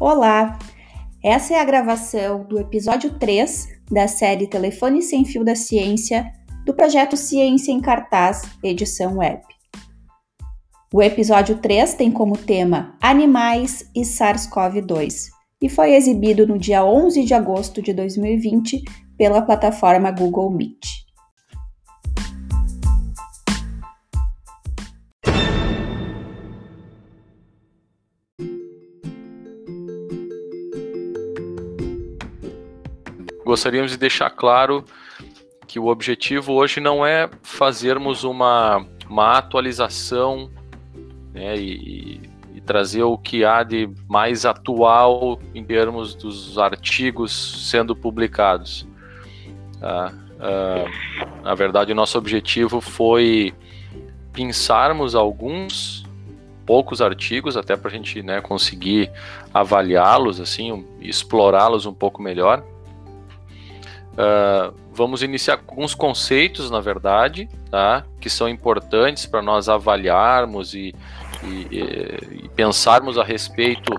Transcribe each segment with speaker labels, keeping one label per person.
Speaker 1: Olá! Essa é a gravação do episódio 3 da série Telefone Sem Fio da Ciência, do projeto Ciência em Cartaz, edição web. O episódio 3 tem como tema Animais e SARS-CoV-2 e foi exibido no dia 11 de agosto de 2020 pela plataforma Google Meet.
Speaker 2: Gostaríamos de deixar claro que o objetivo hoje não é fazermos uma, uma atualização né, e, e, trazer o que há de mais atual em termos dos artigos sendo publicados. Ah, ah, na verdade, o nosso objetivo foi pensarmos alguns poucos artigos até para a gente né, conseguir avaliá-los assim explorá-los um pouco melhor Uh, vamos iniciar alguns conceitos, na verdade, tá? que são importantes para nós avaliarmos e, e, e, pensarmos a respeito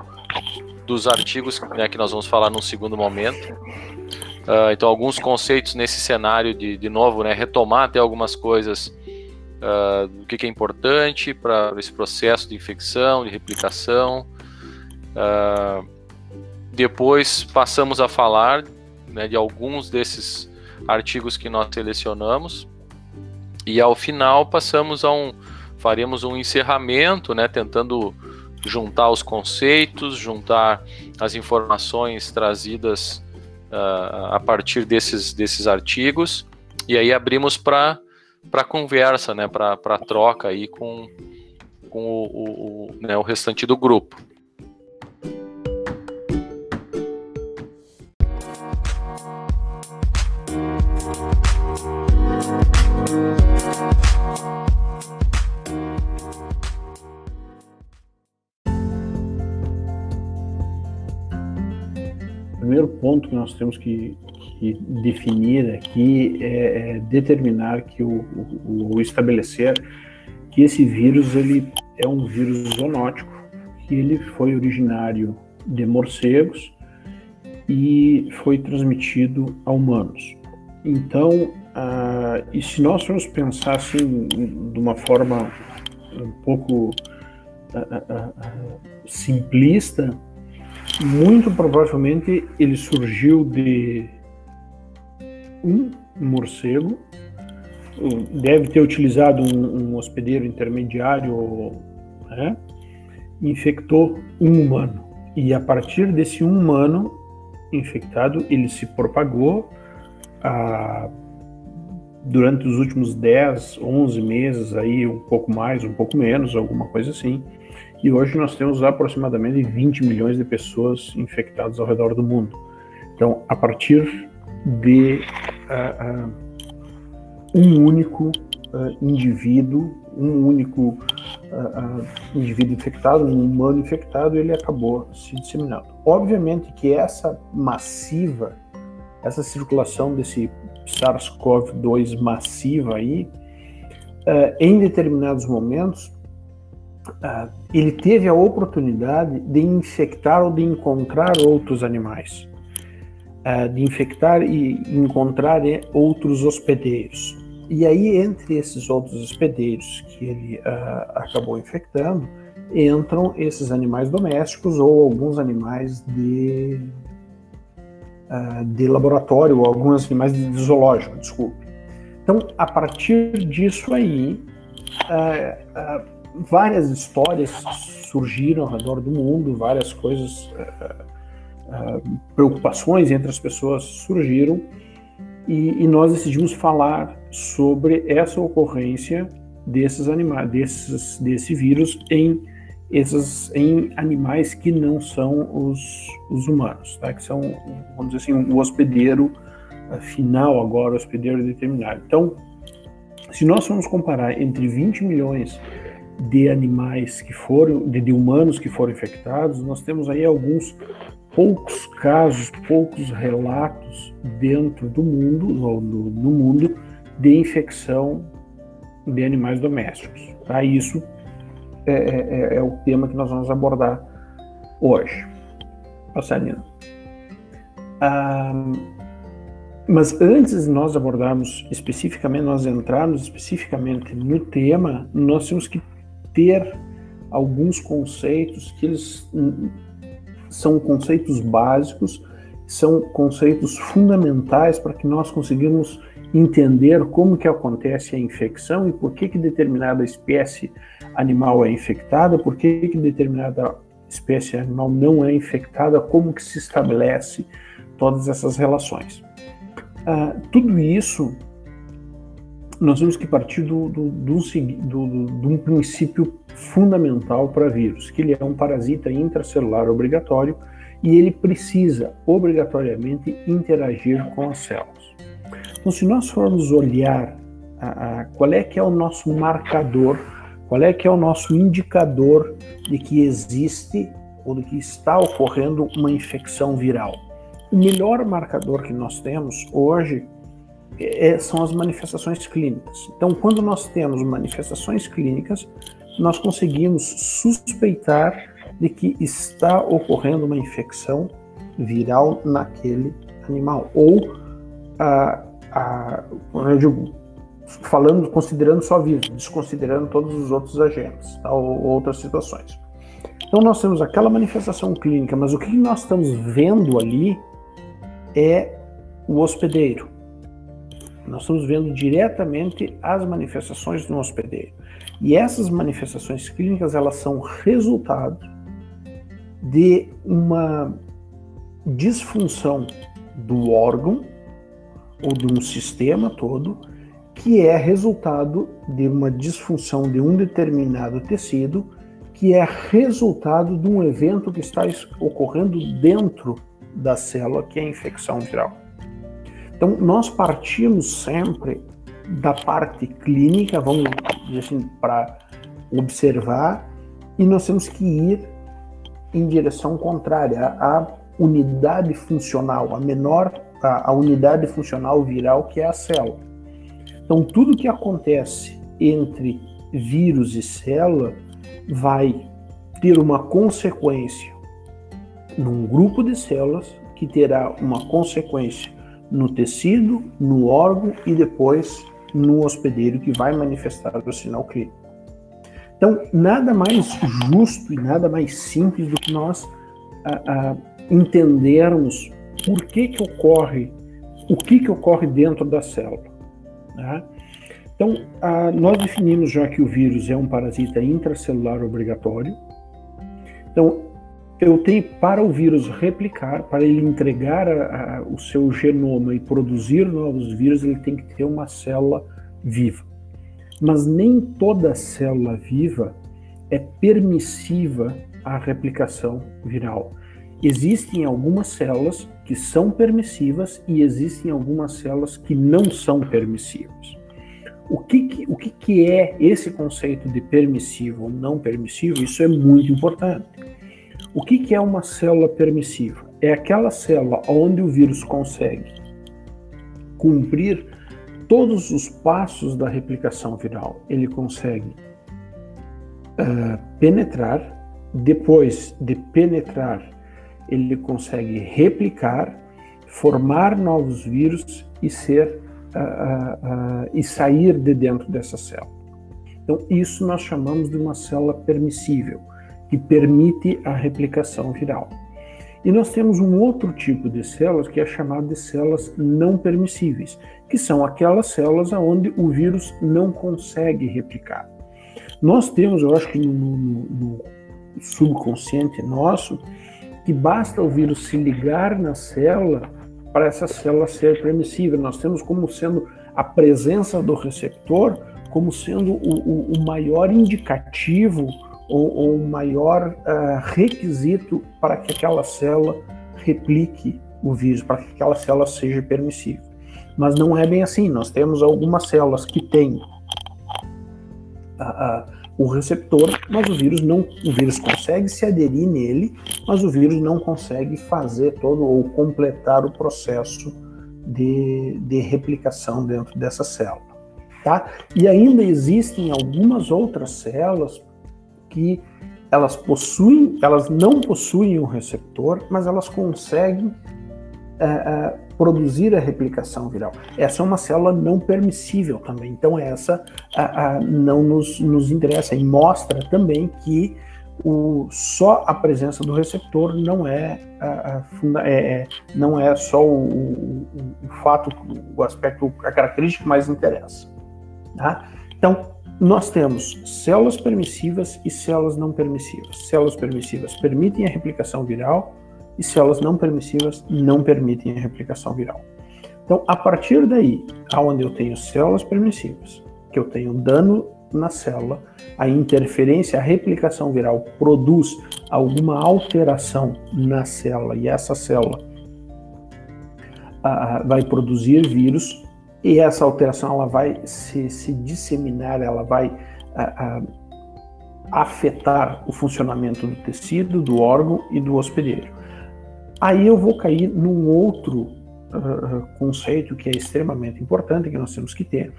Speaker 2: dos artigos né, que nós vamos falar num segundo momento. Uh, então, alguns conceitos nesse cenário de, de novo, né, retomar até algumas coisas uh, do que, que, é importante para esse processo de infecção, de replicação. depois passamos a falar né, de alguns desses artigos que nós selecionamos. E ao final passamos a um faremos um encerramento, né, tentando juntar os conceitos, juntar as informações trazidas uh, a partir desses, desses artigos e aí abrimos para conversa, né, para troca aí com, com o, o, o, né, o restante do grupo.
Speaker 3: Primeiro ponto que nós temos que, que definir aqui é, é determinar que o, o, o, estabelecer que esse vírus ele é um vírus zoonótico, que ele foi originário de morcegos e foi transmitido a humanos. Então, ah, e se nós formos pensar assim de uma forma um pouco ah, ah, simplista, muito provavelmente ele surgiu de um morcego, deve ter utilizado um, um hospedeiro intermediário, né? infectou um humano. E a partir desse um humano infectado, ele se propagou a, durante os últimos 10, 11 meses, aí um pouco mais, um pouco menos, alguma coisa assim, e hoje nós temos aproximadamente 20 milhões de pessoas infectadas ao redor do mundo. Então, a partir de uh, uh, um único uh, indivíduo, um único indivíduo infectado, um humano infectado, ele acabou se disseminando. Obviamente que essa massiva, essa circulação desse SARS-CoV-2 massiva aí, em determinados momentos, uh, ele teve a oportunidade de infectar ou de encontrar outros animais, uh, de infectar e encontrar né, outros hospedeiros. E aí, entre esses outros hospedeiros que ele uh, acabou infectando, entram esses animais domésticos ou alguns animais de, de laboratório, ou alguns animais de zoológico, desculpe. Então, a partir disso aí, várias histórias surgiram ao redor do mundo, várias coisas, uh, uh, preocupações entre as pessoas surgiram e, e, nós decidimos falar sobre essa ocorrência desses animais, desses, desse vírus em esses em animais que não são os, os humanos, tá? que são, vamos dizer assim, o hospedeiro final agora, o hospedeiro determinado. Então, se nós formos comparar entre 20 milhões de animais que foram, de, de, humanos que foram infectados, nós temos aí alguns poucos casos, poucos relatos dentro do mundo, no, no mundo, de infecção de animais domésticos. Tá? Isso é, é, é, é, o tema que nós vamos abordar hoje. Passar, Nina. Ah, mas antes de nós abordarmos especificamente, nós entrarmos especificamente no tema, nós temos que ter alguns conceitos que eles são conceitos básicos, são conceitos fundamentais para que nós conseguimos entender como que acontece a infecção e por que que determinada espécie animal é infectada, por que que determinada espécie animal não é infectada, como que se estabelece todas essas relações. Uh, tudo isso nós temos que partir do, do, do, de um princípio fundamental para vírus, que ele é um parasita intracelular obrigatório e ele precisa obrigatoriamente interagir com as células. Então, se nós formos olhar a, a, qual é que é o nosso marcador, qual é que é o nosso indicador de que existe ou de que está ocorrendo uma infecção viral, o melhor marcador que nós temos hoje é, são as manifestações clínicas. Então, quando nós temos manifestações clínicas, nós conseguimos suspeitar de que está ocorrendo uma infecção viral naquele animal. Ou, a, a, eu digo, falando, considerando só vírus, desconsiderando todos os outros agentes tá, ou outras situações. Então, nós temos aquela manifestação clínica, mas o que nós estamos vendo ali é o hospedeiro. Nós estamos vendo diretamente as manifestações do hospedeiro. E essas manifestações clínicas, elas são resultado de uma disfunção do órgão ou de um sistema todo, que é resultado de uma disfunção de um determinado tecido, que é resultado de um evento que está ocorrendo dentro da célula, que é a infecção viral. Então, nós partimos sempre da parte clínica, vamos dizer assim, para observar, e nós temos que ir em direção contrária, à unidade funcional, a menor, a, a unidade funcional viral que é a célula. Então, tudo que acontece entre vírus e célula vai ter uma consequência num grupo de células que terá uma consequência no tecido, no órgão e depois no hospedeiro que vai manifestar o sinal clínico. Então, nada mais justo e nada mais simples do que nós a, a, entendermos por que que ocorre, o que que ocorre dentro da célula. Né? Então, a, nós definimos já que o vírus é um parasita intracelular obrigatório. Então, eu tenho para o vírus replicar, para ele entregar a, a, o seu genoma e produzir novos vírus, ele tem que ter uma célula viva. Mas nem toda célula viva é permissiva à replicação viral. Existem algumas células que são permissivas e existem algumas células que não são permissivas. O que, que o que, que é esse conceito de permissivo ou não permissivo? Isso é muito importante o que, que é uma célula permissiva? É aquela célula onde o vírus consegue cumprir todos os passos da replicação viral. Ele consegue uh, penetrar, depois de penetrar, ele consegue replicar, formar novos vírus e ser uh, uh, e sair de dentro dessa célula. Então, isso nós chamamos de uma célula permissível que permite a replicação viral. E nós temos um outro tipo de células que é chamado de células não permissíveis, que são aquelas células onde o vírus não consegue replicar. Nós temos, eu acho que no, no, no subconsciente nosso, que basta o vírus se ligar na célula para essa célula ser permissível. Nós temos como sendo a presença do receptor como sendo o, o, o maior indicativo ou, o maior uh, requisito para que aquela célula replique o vírus, para que aquela célula seja permissível. Mas não é bem assim. Nós temos algumas células que têm uh, uh, o receptor, mas o vírus não, o vírus consegue se aderir nele, mas o vírus não consegue fazer todo ou completar o processo de, de replicação dentro dessa célula. Tá? E ainda existem algumas outras células que elas possuem, elas não possuem um receptor, mas elas conseguem é, é, produzir a replicação viral. Essa é uma célula não permissível também, então essa a, a, não nos, nos interessa e mostra também que o, só a presença do receptor não é, a, é, é, não é só o, o, o, fato, o aspecto, a característica que mais interessa. Tá? Então, nós temos células permissivas e células não permissivas. Células permissivas permitem a replicação viral, e células não permissivas não permitem a replicação viral. Então, a partir daí, aonde eu tenho células permissivas, que eu tenho dano na célula, a interferência, a replicação viral produz alguma alteração na célula e essa célula uh, vai produzir vírus e essa alteração ela vai se, se disseminar, ela vai uh, uh, afetar o funcionamento do tecido, do órgão e do hospedeiro. Aí eu vou cair num outro uh, conceito que é extremamente importante, que nós temos que ter,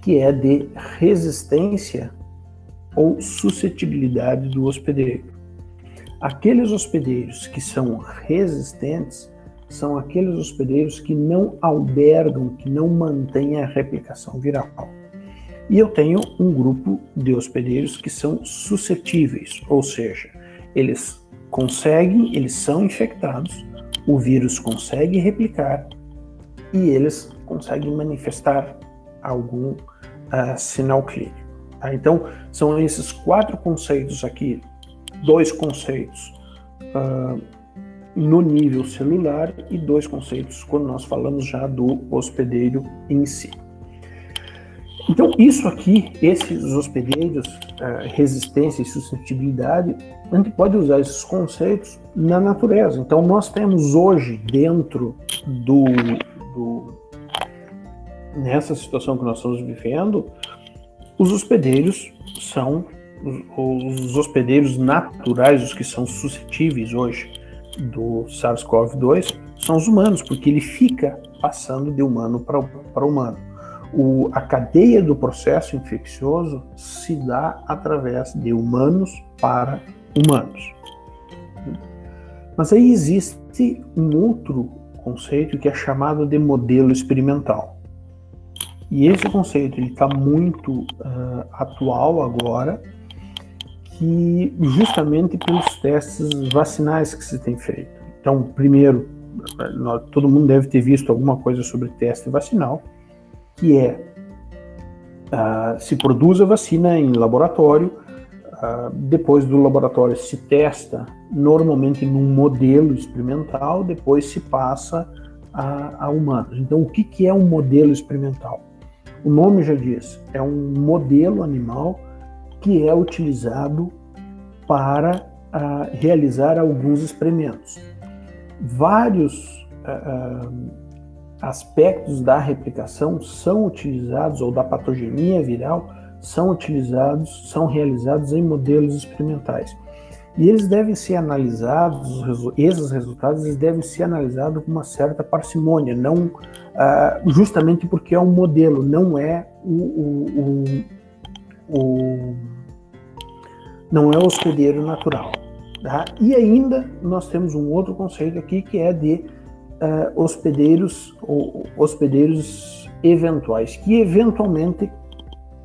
Speaker 3: que é de resistência ou suscetibilidade do hospedeiro. Aqueles hospedeiros que são resistentes são aqueles hospedeiros que não albergam, que não mantêm a replicação viral. E eu tenho um grupo de hospedeiros que são suscetíveis, ou seja, eles conseguem, eles são infectados, o vírus consegue replicar e eles conseguem manifestar algum uh, sinal clínico. Tá? Então, são esses quatro conceitos aqui, dois conceitos uh, no nível celular e dois conceitos quando nós falamos já do hospedeiro em si. Então, isso aqui, esses hospedeiros, uh, resistência e suscetibilidade, a gente pode usar esses conceitos na natureza. Então, nós temos hoje, dentro do, do nessa situação que nós estamos vivendo, os hospedeiros são os hospedeiros naturais, os que são suscetíveis hoje do SARS-CoV-2, são os humanos, porque ele fica passando de humano para humano. O, a cadeia do processo infeccioso se dá através de humanos para humanos. Mas aí existe um outro conceito que é chamado de modelo experimental. E esse conceito está muito uh, atual agora, que justamente pelos testes vacinais que se tem feito. Então, primeiro, todo mundo deve ter visto alguma coisa sobre teste vacinal, que é uh, se produz a vacina em laboratório, uh, depois do laboratório se testa normalmente num modelo experimental, depois se passa a, a humanos. Então, o que, que é um modelo experimental? O nome já diz, é um modelo animal que é utilizado para uh, realizar alguns experimentos. Vários uh, aspectos da replicação são utilizados, ou da patogenia viral, são utilizados, são realizados em modelos experimentais. E eles devem ser analisados, esses resultados eles devem ser analisados com uma certa parcimônia, não justamente porque é um modelo, não é o, o, o não é o hospedeiro natural. Tá? E ainda nós temos um outro conceito aqui que é de uh, hospedeiros ou hospedeiros eventuais, que eventualmente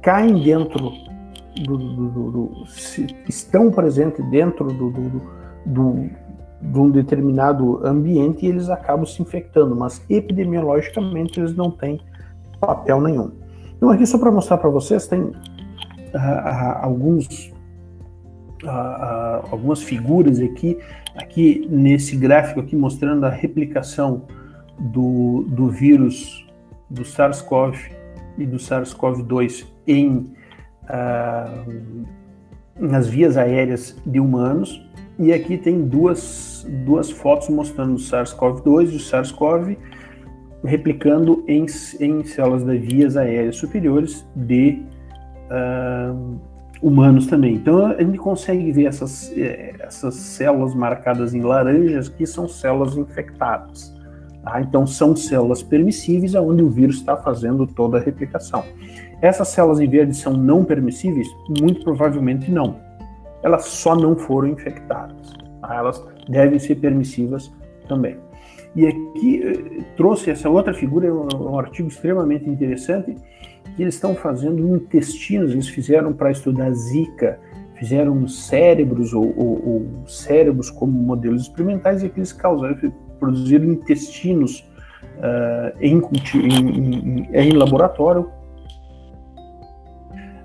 Speaker 3: caem dentro do, do, do, do estão presentes dentro do, de um determinado ambiente e eles acabam se infectando, mas epidemiologicamente eles não têm papel nenhum. Então aqui só para mostrar para vocês tem uh, alguns uh, algumas figuras aqui, aqui nesse gráfico aqui mostrando a replicação do, do vírus do SARS-CoV e do SARS-CoV-2 em uh, nas vias aéreas de humanos. E aqui tem duas, duas fotos mostrando o SARS-CoV-2 e o SARS-CoV replicando em, em células das vias aéreas superiores de uh, humanos também. Então a gente consegue ver essas, eh, essas células marcadas em laranjas que são células infectadas. Tá? Então são células permissíveis onde o vírus está fazendo toda a replicação. Essas células em verde são não permissíveis? Muito provavelmente não. elas só não foram infectadas. Tá? Elas devem ser permissivas também. E aqui eh, trouxe essa outra figura, um, um artigo extremamente interessante, que eles estão fazendo intestinos, eles fizeram para estudar Zika, fizeram cérebros ou, ou, ou, cérebros como modelos experimentais e que eles causaram, produziram intestinos uh, em, em, em, laboratório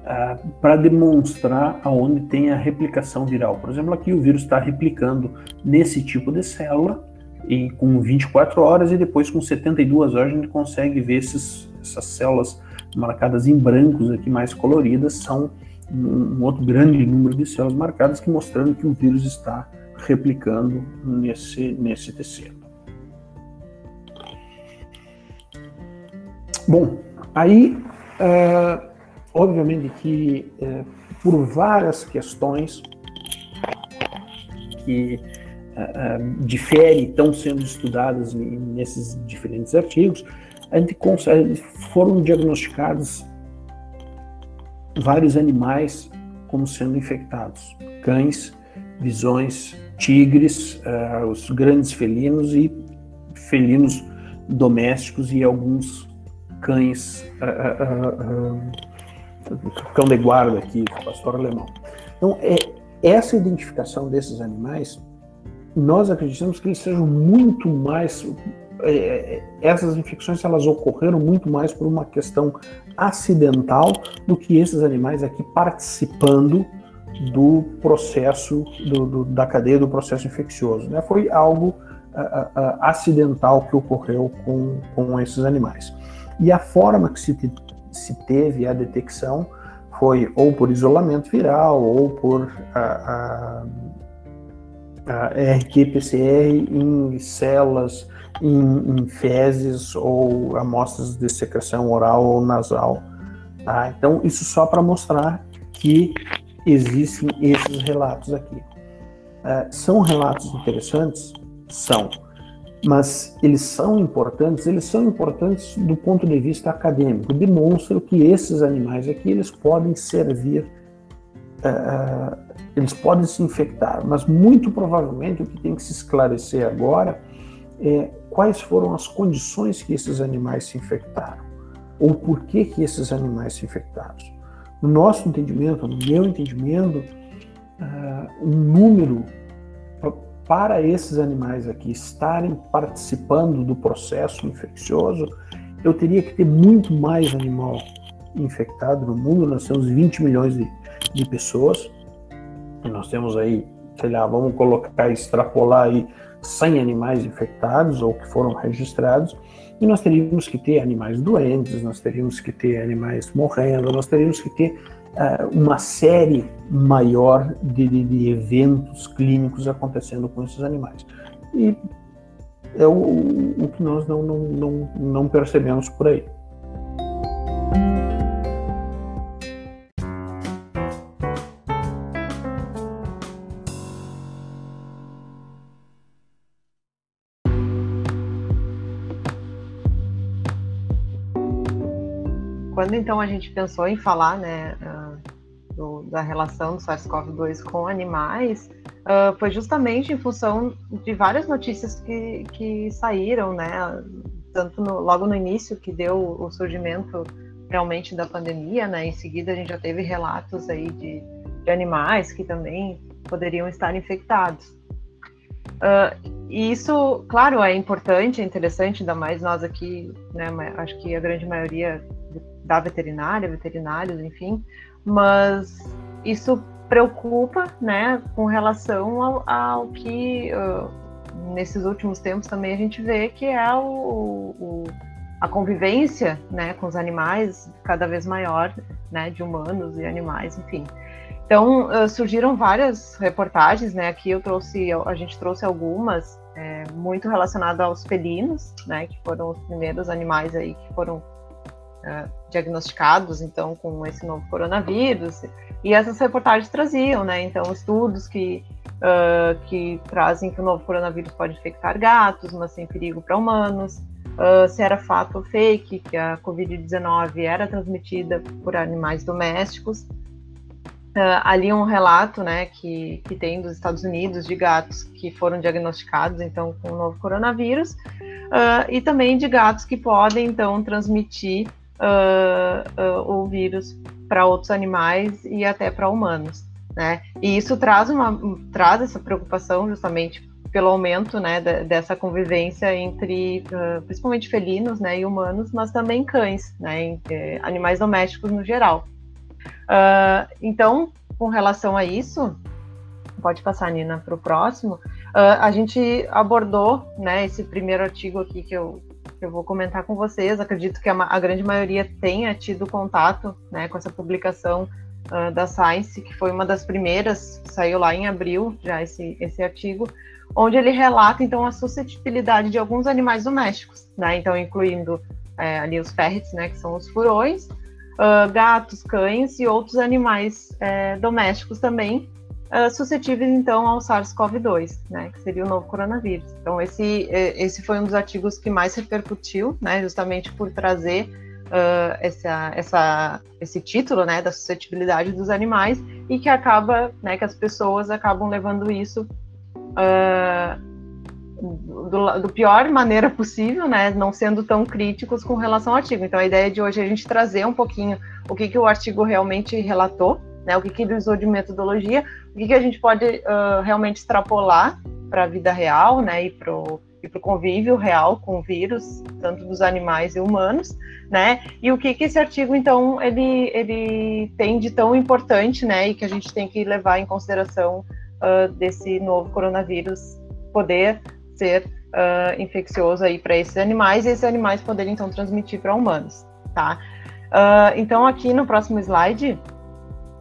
Speaker 3: uh, para demonstrar aonde tem a replicação viral. Por exemplo, aqui o vírus está replicando nesse tipo de célula e com 24 horas e depois com 72 horas a gente consegue ver esses, essas células marcadas em brancos aqui mais coloridas são um outro grande número de células marcadas que mostrando que o vírus está replicando nesse, nesse tecido. Bom, aí, uh, obviamente que uh, por várias questões que uh, diferem, estão sendo estudadas nesses diferentes artigos, a gente consegue, foram diagnosticados vários animais como sendo infectados: cães, visões, tigres, uh, os grandes felinos e felinos domésticos e alguns cães, uh, uh, cão de guarda aqui, pastor alemão. Então, é, essa identificação desses animais, nós acreditamos que eles sejam muito mais é, é, essas infecções elas ocorreram muito mais por uma questão acidental do que esses animais aqui participando do processo do, do, da cadeia do processo infeccioso. Né? Foi algo acidental que ocorreu com, com esses animais. E a forma que se, se teve a detecção foi ou por isolamento viral ou por a RT-PCR em células em, em, fezes ou amostras de secreção oral ou nasal. Tá? Então, isso só para mostrar que existem esses relatos aqui. Uh, são relatos interessantes? São. Mas eles são importantes? Eles são importantes do ponto de vista acadêmico. Demonstram que esses animais aqui, eles podem servir, uh, eles podem se infectar. Mas muito provavelmente o que tem que se esclarecer agora é quais foram as condições que esses animais se infectaram, ou por que, que esses animais se infectaram. No nosso entendimento, no meu entendimento, uh, um número para esses animais aqui estarem participando do processo infeccioso, eu teria que ter muito mais animal infectado no mundo. Nós temos 20 milhões de, de pessoas, e nós temos aí, sei lá, vamos colocar, extrapolar aí 100 animais infectados ou que foram registrados, e nós teríamos que ter animais doentes, nós teríamos que ter animais morrendo, nós teríamos que ter uh, uma série maior de, de, de, eventos clínicos acontecendo com esses animais. E é o, o que nós não, não, não, não percebemos por aí.
Speaker 4: Quando então a gente pensou em falar, né, uh, do, da relação do SARS-CoV-2 com animais, uh, foi justamente em função de várias notícias que, que saíram, né, tanto no, logo no início que deu o surgimento realmente da pandemia, né, em seguida a gente já teve relatos aí de, de animais que também poderiam estar infectados. Uh, e isso, claro, é importante, é interessante, ainda mais nós aqui, né, acho que a grande maioria da veterinária, veterinários, enfim, mas isso preocupa, né, com relação ao, ao que uh, nesses últimos tempos também a gente vê que é o, o, a convivência, né, com os animais cada vez maior, né, de humanos e animais, enfim. Então uh, surgiram várias reportagens, né, aqui eu trouxe, a gente trouxe algumas é, muito relacionadas aos felinos, né, que foram os primeiros animais aí que foram uh, diagnosticados, então, com esse novo coronavírus. E essas reportagens traziam, né? Então, estudos que, uh, que trazem que o novo coronavírus pode infectar gatos, mas sem perigo para humanos. Uh, se era fato ou fake, que a Covid-19 era transmitida por animais domésticos. Uh, ali um relato, né, que, que tem dos Estados Unidos de gatos que foram diagnosticados, então, com o novo coronavírus, uh, e também de gatos que podem, então, transmitir uh, o vírus para outros animais e até para humanos, né? E isso traz uma traz essa preocupação justamente pelo aumento, né, dessa convivência entre, principalmente felinos, né, e humanos, mas também cães, né, eh, animais domésticos no geral. Uh, então, com relação a isso, pode passar, Nina, para o próximo. Uh, a gente abordou, né, esse primeiro artigo aqui que eu, eu vou comentar com vocês. Acredito que a, a grande maioria tenha tido contato, né, com essa publicação uh, da Science, que foi uma das primeiras, saiu lá em abril, já esse, esse artigo, onde ele relata, então, a suscetibilidade de alguns animais domésticos, né, então, incluindo é, ali os ferrets, né, que são os furões, uh, gatos, cães e outros animais é, domésticos também, uh, suscetíveis então ao SARS-CoV-2, né, que seria o novo coronavírus. Então esse esse foi um dos artigos que mais repercutiu, né, justamente por trazer uh, essa, essa, esse título, né, da suscetibilidade dos animais e que acaba, né, que as pessoas acabam levando isso uh, do, do, pior maneira possível, né, não sendo tão críticos com relação ao artigo. Então, a ideia de hoje é a gente trazer um pouquinho o que, que o artigo realmente relatou, né, o que, que ele usou de metodologia, o que, que a gente pode uh, realmente extrapolar para a vida real, né, e para o e para o convívio real com o vírus, tanto dos animais e humanos, né? E o que, que esse artigo, então, ele, ele tem de tão importante, né? E que a gente tem que levar em consideração uh, desse novo coronavírus poder ser uh, infeccioso aí para esses animais e esses animais poderem então transmitir para humanos, tá? Uh, então aqui no próximo slide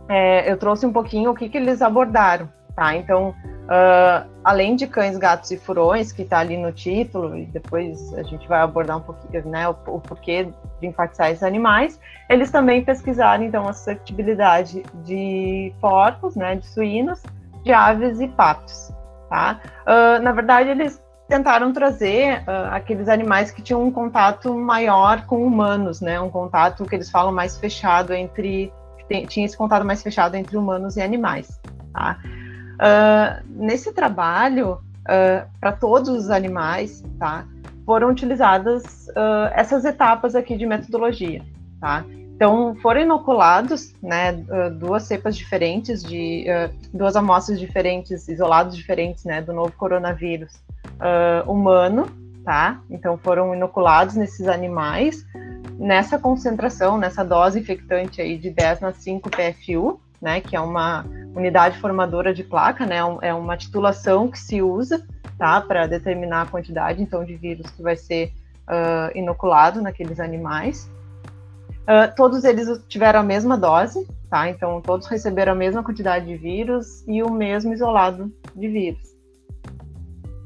Speaker 4: é, eu trouxe um pouquinho o que, que eles abordaram, tá? Então uh, além de cães, gatos e furões que está ali no título e depois a gente vai abordar um pouquinho, né, o, o porquê de enfatizar esses animais, eles também pesquisaram então a suscetibilidade de porcos, né, de suínos, de aves e patos, tá? na verdade eles tentaram trazer uh, aqueles animais que tinham um contato maior com humanos, né? Um contato que eles falam mais fechado entre tem, tinha esse contato mais fechado entre humanos e animais. Tá? Uh, nesse trabalho, uh, para todos os animais, tá? Foram utilizadas essas etapas aqui de metodologia, tá? Então, foram inoculados, né, duas cepas diferentes de duas amostras diferentes, isolados diferentes, né, do novo coronavírus uh, humano, tá? Então foram inoculados nesses animais nessa concentração, nessa dose infectante aí de 10 na 5 PFU, né? Que é uma unidade formadora de placa, né? É uma titulação que se usa, tá? Para determinar a quantidade, então, de vírus que vai ser uh, inoculado naqueles animais. Uh, todos eles tiveram a mesma dose, tá? Então, todos receberam a mesma quantidade de vírus e o mesmo isolado de vírus.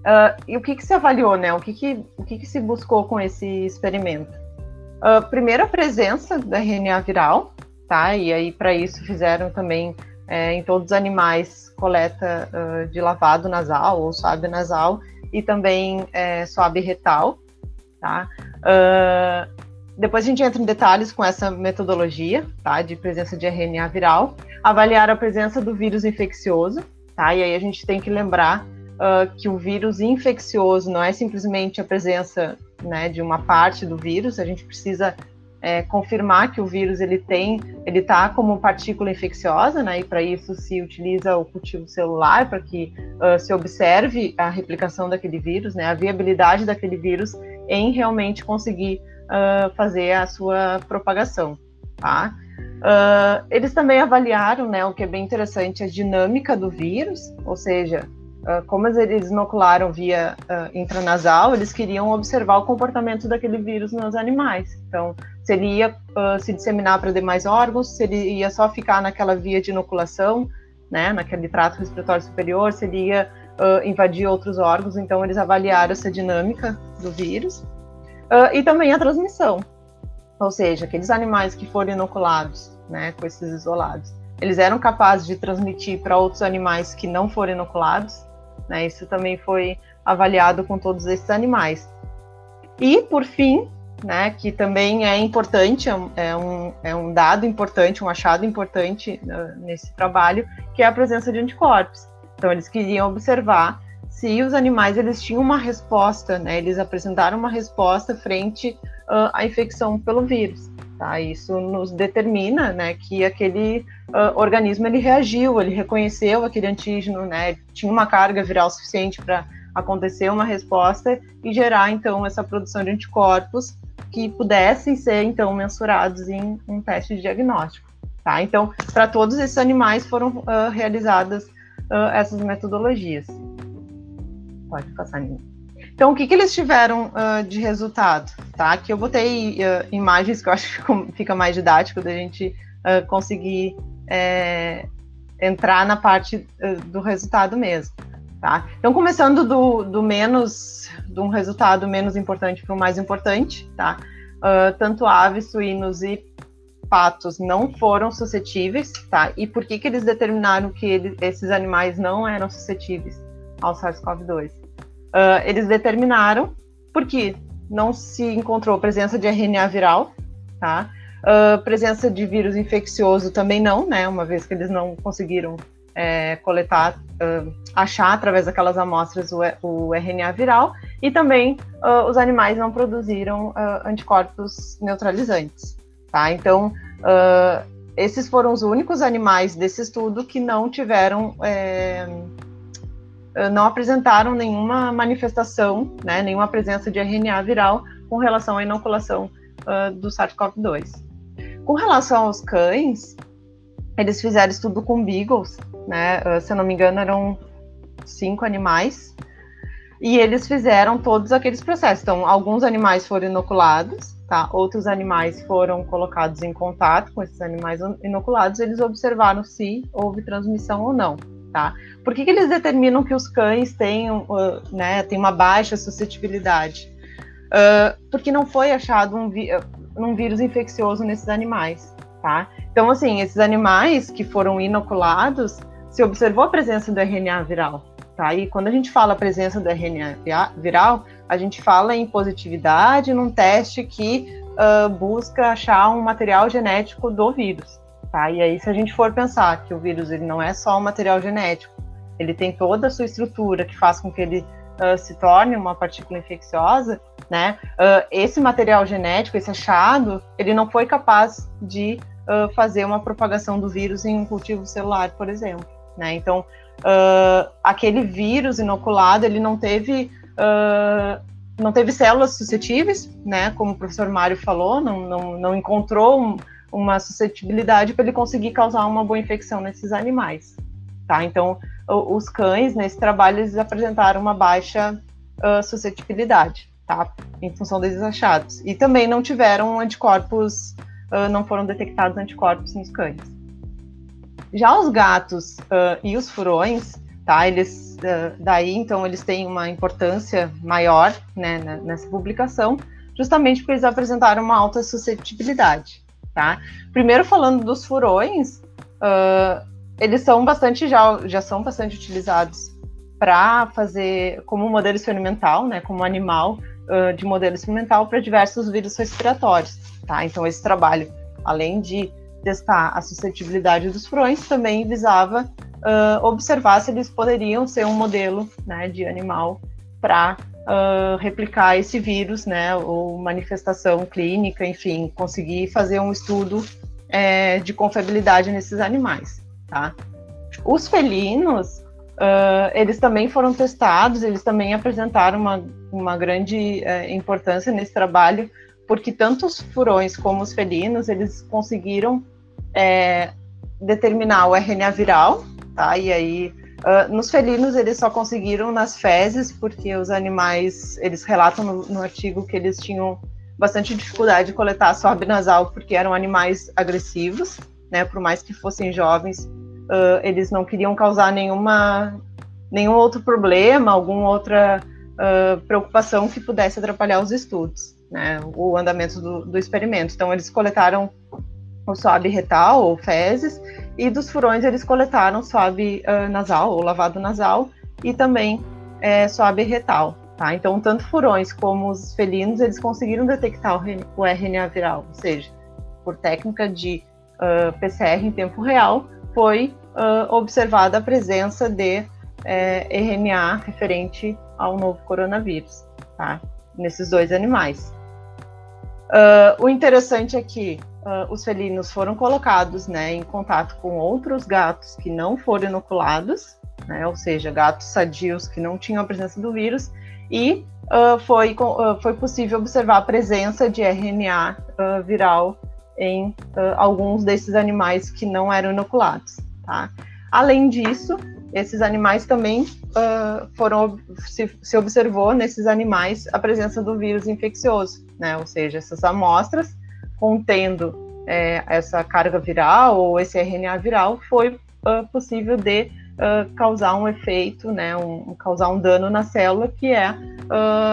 Speaker 4: Uh, e o que, que se avaliou, né? O que, que, o que, que se buscou com esse experimento? Uh, primeiro, a presença da RNA viral, tá? E aí, para isso, fizeram também é, em todos os animais coleta uh, de lavado nasal ou suave nasal e também é, suave retal, tá? depois a gente entra em detalhes com essa metodologia, tá? De presença de RNA viral. Avaliar a presença do vírus infeccioso, tá? E aí a gente tem que lembrar uh, que o vírus infeccioso não é simplesmente a presença né, de uma parte do vírus, a gente precisa é, confirmar que o vírus ele tem, ele está como partícula infecciosa, né? E para isso se utiliza o cultivo celular para que uh, se observe a replicação daquele vírus, né? A viabilidade daquele vírus em realmente conseguir uh, fazer a sua propagação, tá? Uh, eles também avaliaram, né, o que é bem interessante, a dinâmica do vírus, ou seja, como eles inocularam via uh, intranasal, eles queriam observar o comportamento daquele vírus nos animais. Então, se ele ia uh, se disseminar para demais órgãos, se ele ia só ficar naquela via de inoculação, né, naquele trato respiratório superior, se ele ia invadir outros órgãos. Então, eles avaliaram essa dinâmica do vírus e também a transmissão. Ou seja, aqueles animais que foram inoculados, né, com esses isolados, eles eram capazes de transmitir para outros animais que não foram inoculados né? Isso também foi avaliado com todos esses animais. E, por fim, né, que também é importante, é um, é um é dado importante, um achado importante uh, nesse trabalho, que é a presença de anticorpos. Então, eles queriam observar se os animais eles tinham uma resposta, né, eles apresentaram uma resposta frente uh, à infecção pelo vírus. Tá? Isso nos determina né, que aquele uh, organismo ele reagiu, ele reconheceu aquele antígeno, né, tinha uma carga viral suficiente para acontecer uma resposta e gerar então essa produção de anticorpos que pudessem ser então mensurados em um teste de diagnóstico. Tá? Então, para todos esses animais foram uh, realizadas uh, essas metodologias. Pode passar, Nina. Então, o que, que eles tiveram uh, de resultado? Tá? Aqui eu botei imagens que eu acho que fica mais didático da gente conseguir é, entrar na parte do resultado mesmo. Tá? Então, começando do, do menos, de um resultado menos importante para o mais importante, tá? Uh, tanto aves, suínos e patos não foram suscetíveis, tá? E por que, que eles determinaram que ele, esses animais não eram suscetíveis ao SARS-CoV-2? Uh, eles determinaram porque não se encontrou presença de RNA viral, tá? Uh, presença de vírus infeccioso também não, né? Uma vez que eles não conseguiram é, coletar, uh, achar através daquelas amostras o, o RNA viral, e também uh, os animais não produziram uh, anticorpos neutralizantes. Tá? Então, esses foram os únicos animais desse estudo que não tiveram, é, não apresentaram nenhuma manifestação, né, nenhuma presença de RNA viral com relação à inoculação do SARS-CoV-2. Com relação aos cães, eles fizeram estudo com beagles, né? Uh, se eu não me engano, eram cinco animais. E eles fizeram todos aqueles processos. Então, alguns animais foram inoculados, tá? Outros animais foram colocados em contato com esses animais inoculados. Eles observaram se houve transmissão ou não, tá? Por que, que eles determinam que os cães têm, uh, né, têm uma baixa suscetibilidade? Uh, porque não foi achado um, um vírus infeccioso nesses animais, tá? Então, assim, esses animais que foram inoculados, se observou a presença do RNA viral. Tá? E quando a gente fala presença do RNA viral, a gente fala em positividade num teste que uh, busca achar um material genético do vírus. Tá? E aí, se a gente for pensar que o vírus ele não é só um material genético, ele tem toda a sua estrutura que faz com que ele uh, se torne uma partícula infecciosa, né? Uh, esse material genético, esse achado, ele não foi capaz de fazer uma propagação do vírus em um cultivo celular, por exemplo. Né? Então, uh, aquele vírus inoculado, ele não teve, uh, não teve células suscetíveis, né? como o professor Mário falou, não, não, não encontrou uma suscetibilidade para ele conseguir causar uma boa infecção nesses animais. Tá? Então, os cães, nesse trabalho, eles apresentaram uma baixa uh, suscetibilidade, tá? Em função desses achados. E também não tiveram anticorpos, uh, não foram detectados anticorpos nos cães. Já os gatos uh, e os furões, tá? Eles daí então eles têm uma importância maior, né, nessa publicação, justamente porque eles apresentaram uma alta suscetibilidade, tá? Primeiro falando dos furões, uh, eles são bastante já já são bastante utilizados para fazer como modelo experimental, né, como animal de modelo experimental para diversos vírus respiratórios, tá? Então esse trabalho, além de testar a suscetibilidade dos furões, também visava uh, observar se eles poderiam ser um modelo né, de animal para uh, replicar esse vírus, né, ou manifestação clínica, enfim, conseguir fazer um estudo é, de confiabilidade nesses animais. Tá? Os felinos, uh, eles também foram testados, eles também apresentaram uma, uma grande uh, importância nesse trabalho, porque tanto os furões como os felinos, eles conseguiram é, determinar o RNA viral, tá? E aí, uh, nos felinos eles só conseguiram nas fezes, porque os animais, eles relatam no, no artigo que eles tinham bastante dificuldade de coletar swab nasal, porque eram animais agressivos, né? Por mais que fossem jovens, uh, eles não queriam causar nenhuma, nenhum outro problema, alguma outra uh, preocupação que pudesse atrapalhar os estudos, né? O andamento do, do experimento. Então, eles coletaram o swab retal ou fezes, e dos furões eles coletaram swab uh, nasal ou lavado nasal e também é, swab retal. Tá? Então, tanto furões como os felinos, eles conseguiram detectar o RNA viral, ou seja, por técnica de uh, PCR em tempo real, foi uh, observada a presença de é, RNA referente ao novo coronavírus, tá? nesses dois animais. O interessante é que uh, os felinos foram colocados né, em contato com outros gatos que não foram inoculados, né, ou seja, gatos sadios que não tinham a presença do vírus, e uh, foi, foi possível observar a presença de RNA viral em alguns desses animais que não eram inoculados. Tá? Além disso, esses animais também uh, foram se, se, observou nesses animais a presença do vírus infeccioso, né? Ou seja, essas amostras contendo é, essa carga viral ou esse RNA viral foi uh, possível de uh, causar um efeito, né? Um, causar um dano na célula que é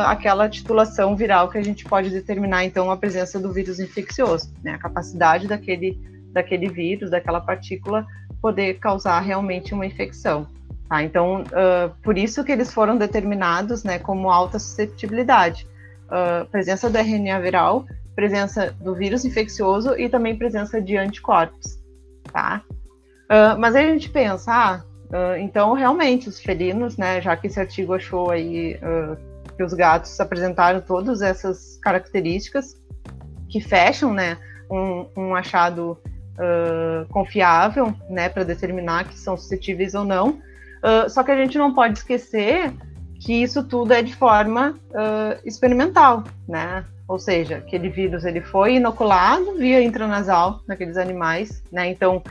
Speaker 4: aquela titulação viral que a gente pode determinar então a presença do vírus infeccioso, né? A capacidade daquele daquele vírus, daquela partícula poder causar realmente uma infecção. Tá? Então, uh, por isso que eles foram determinados né, como alta susceptibilidade. Uh, presença do RNA viral, presença do vírus infeccioso e também presença de anticorpos. Tá? Uh, mas aí a gente pensa, ah, então realmente os felinos, né, já que esse artigo achou aí que os gatos apresentaram todas essas características que fecham né, um, um achado uh, confiável, né, para determinar que são suscetíveis ou não. Uh, só que a gente não pode esquecer que isso tudo é de forma uh, experimental, né? Ou seja, aquele vírus ele foi inoculado via intranasal naqueles animais, né? Então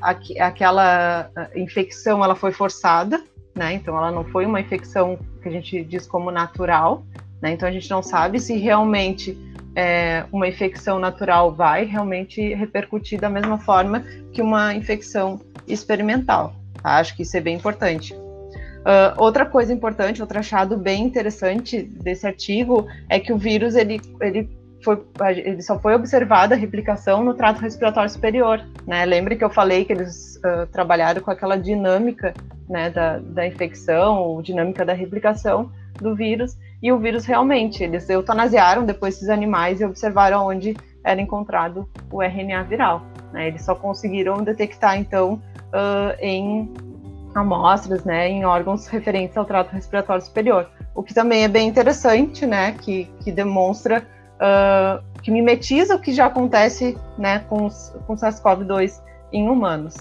Speaker 4: aqu aquela infecção ela foi forçada, né? Então ela não foi uma infecção que a gente diz como natural, né? Então a gente não sabe se realmente é, uma infecção natural vai realmente repercutir da mesma forma que uma infecção experimental. Tá? Acho que isso é bem importante. Uh, outra coisa importante, outro achado bem interessante desse artigo é que o vírus ele, ele, foi, ele só foi observada a replicação no trato respiratório superior. Né? Lembre que eu falei que eles uh, trabalharam com aquela dinâmica né, da, da infecção, ou dinâmica da replicação do vírus, e o vírus realmente, eles eutanasiaram depois esses animais e observaram onde era encontrado o RNA viral. Né? Eles só conseguiram detectar, então, uh, em amostras, né, em órgãos referentes ao trato respiratório superior. O que também é bem interessante, né, que, que demonstra, uh, que mimetiza o que já acontece, né, com, com SARS-CoV-2 em humanos.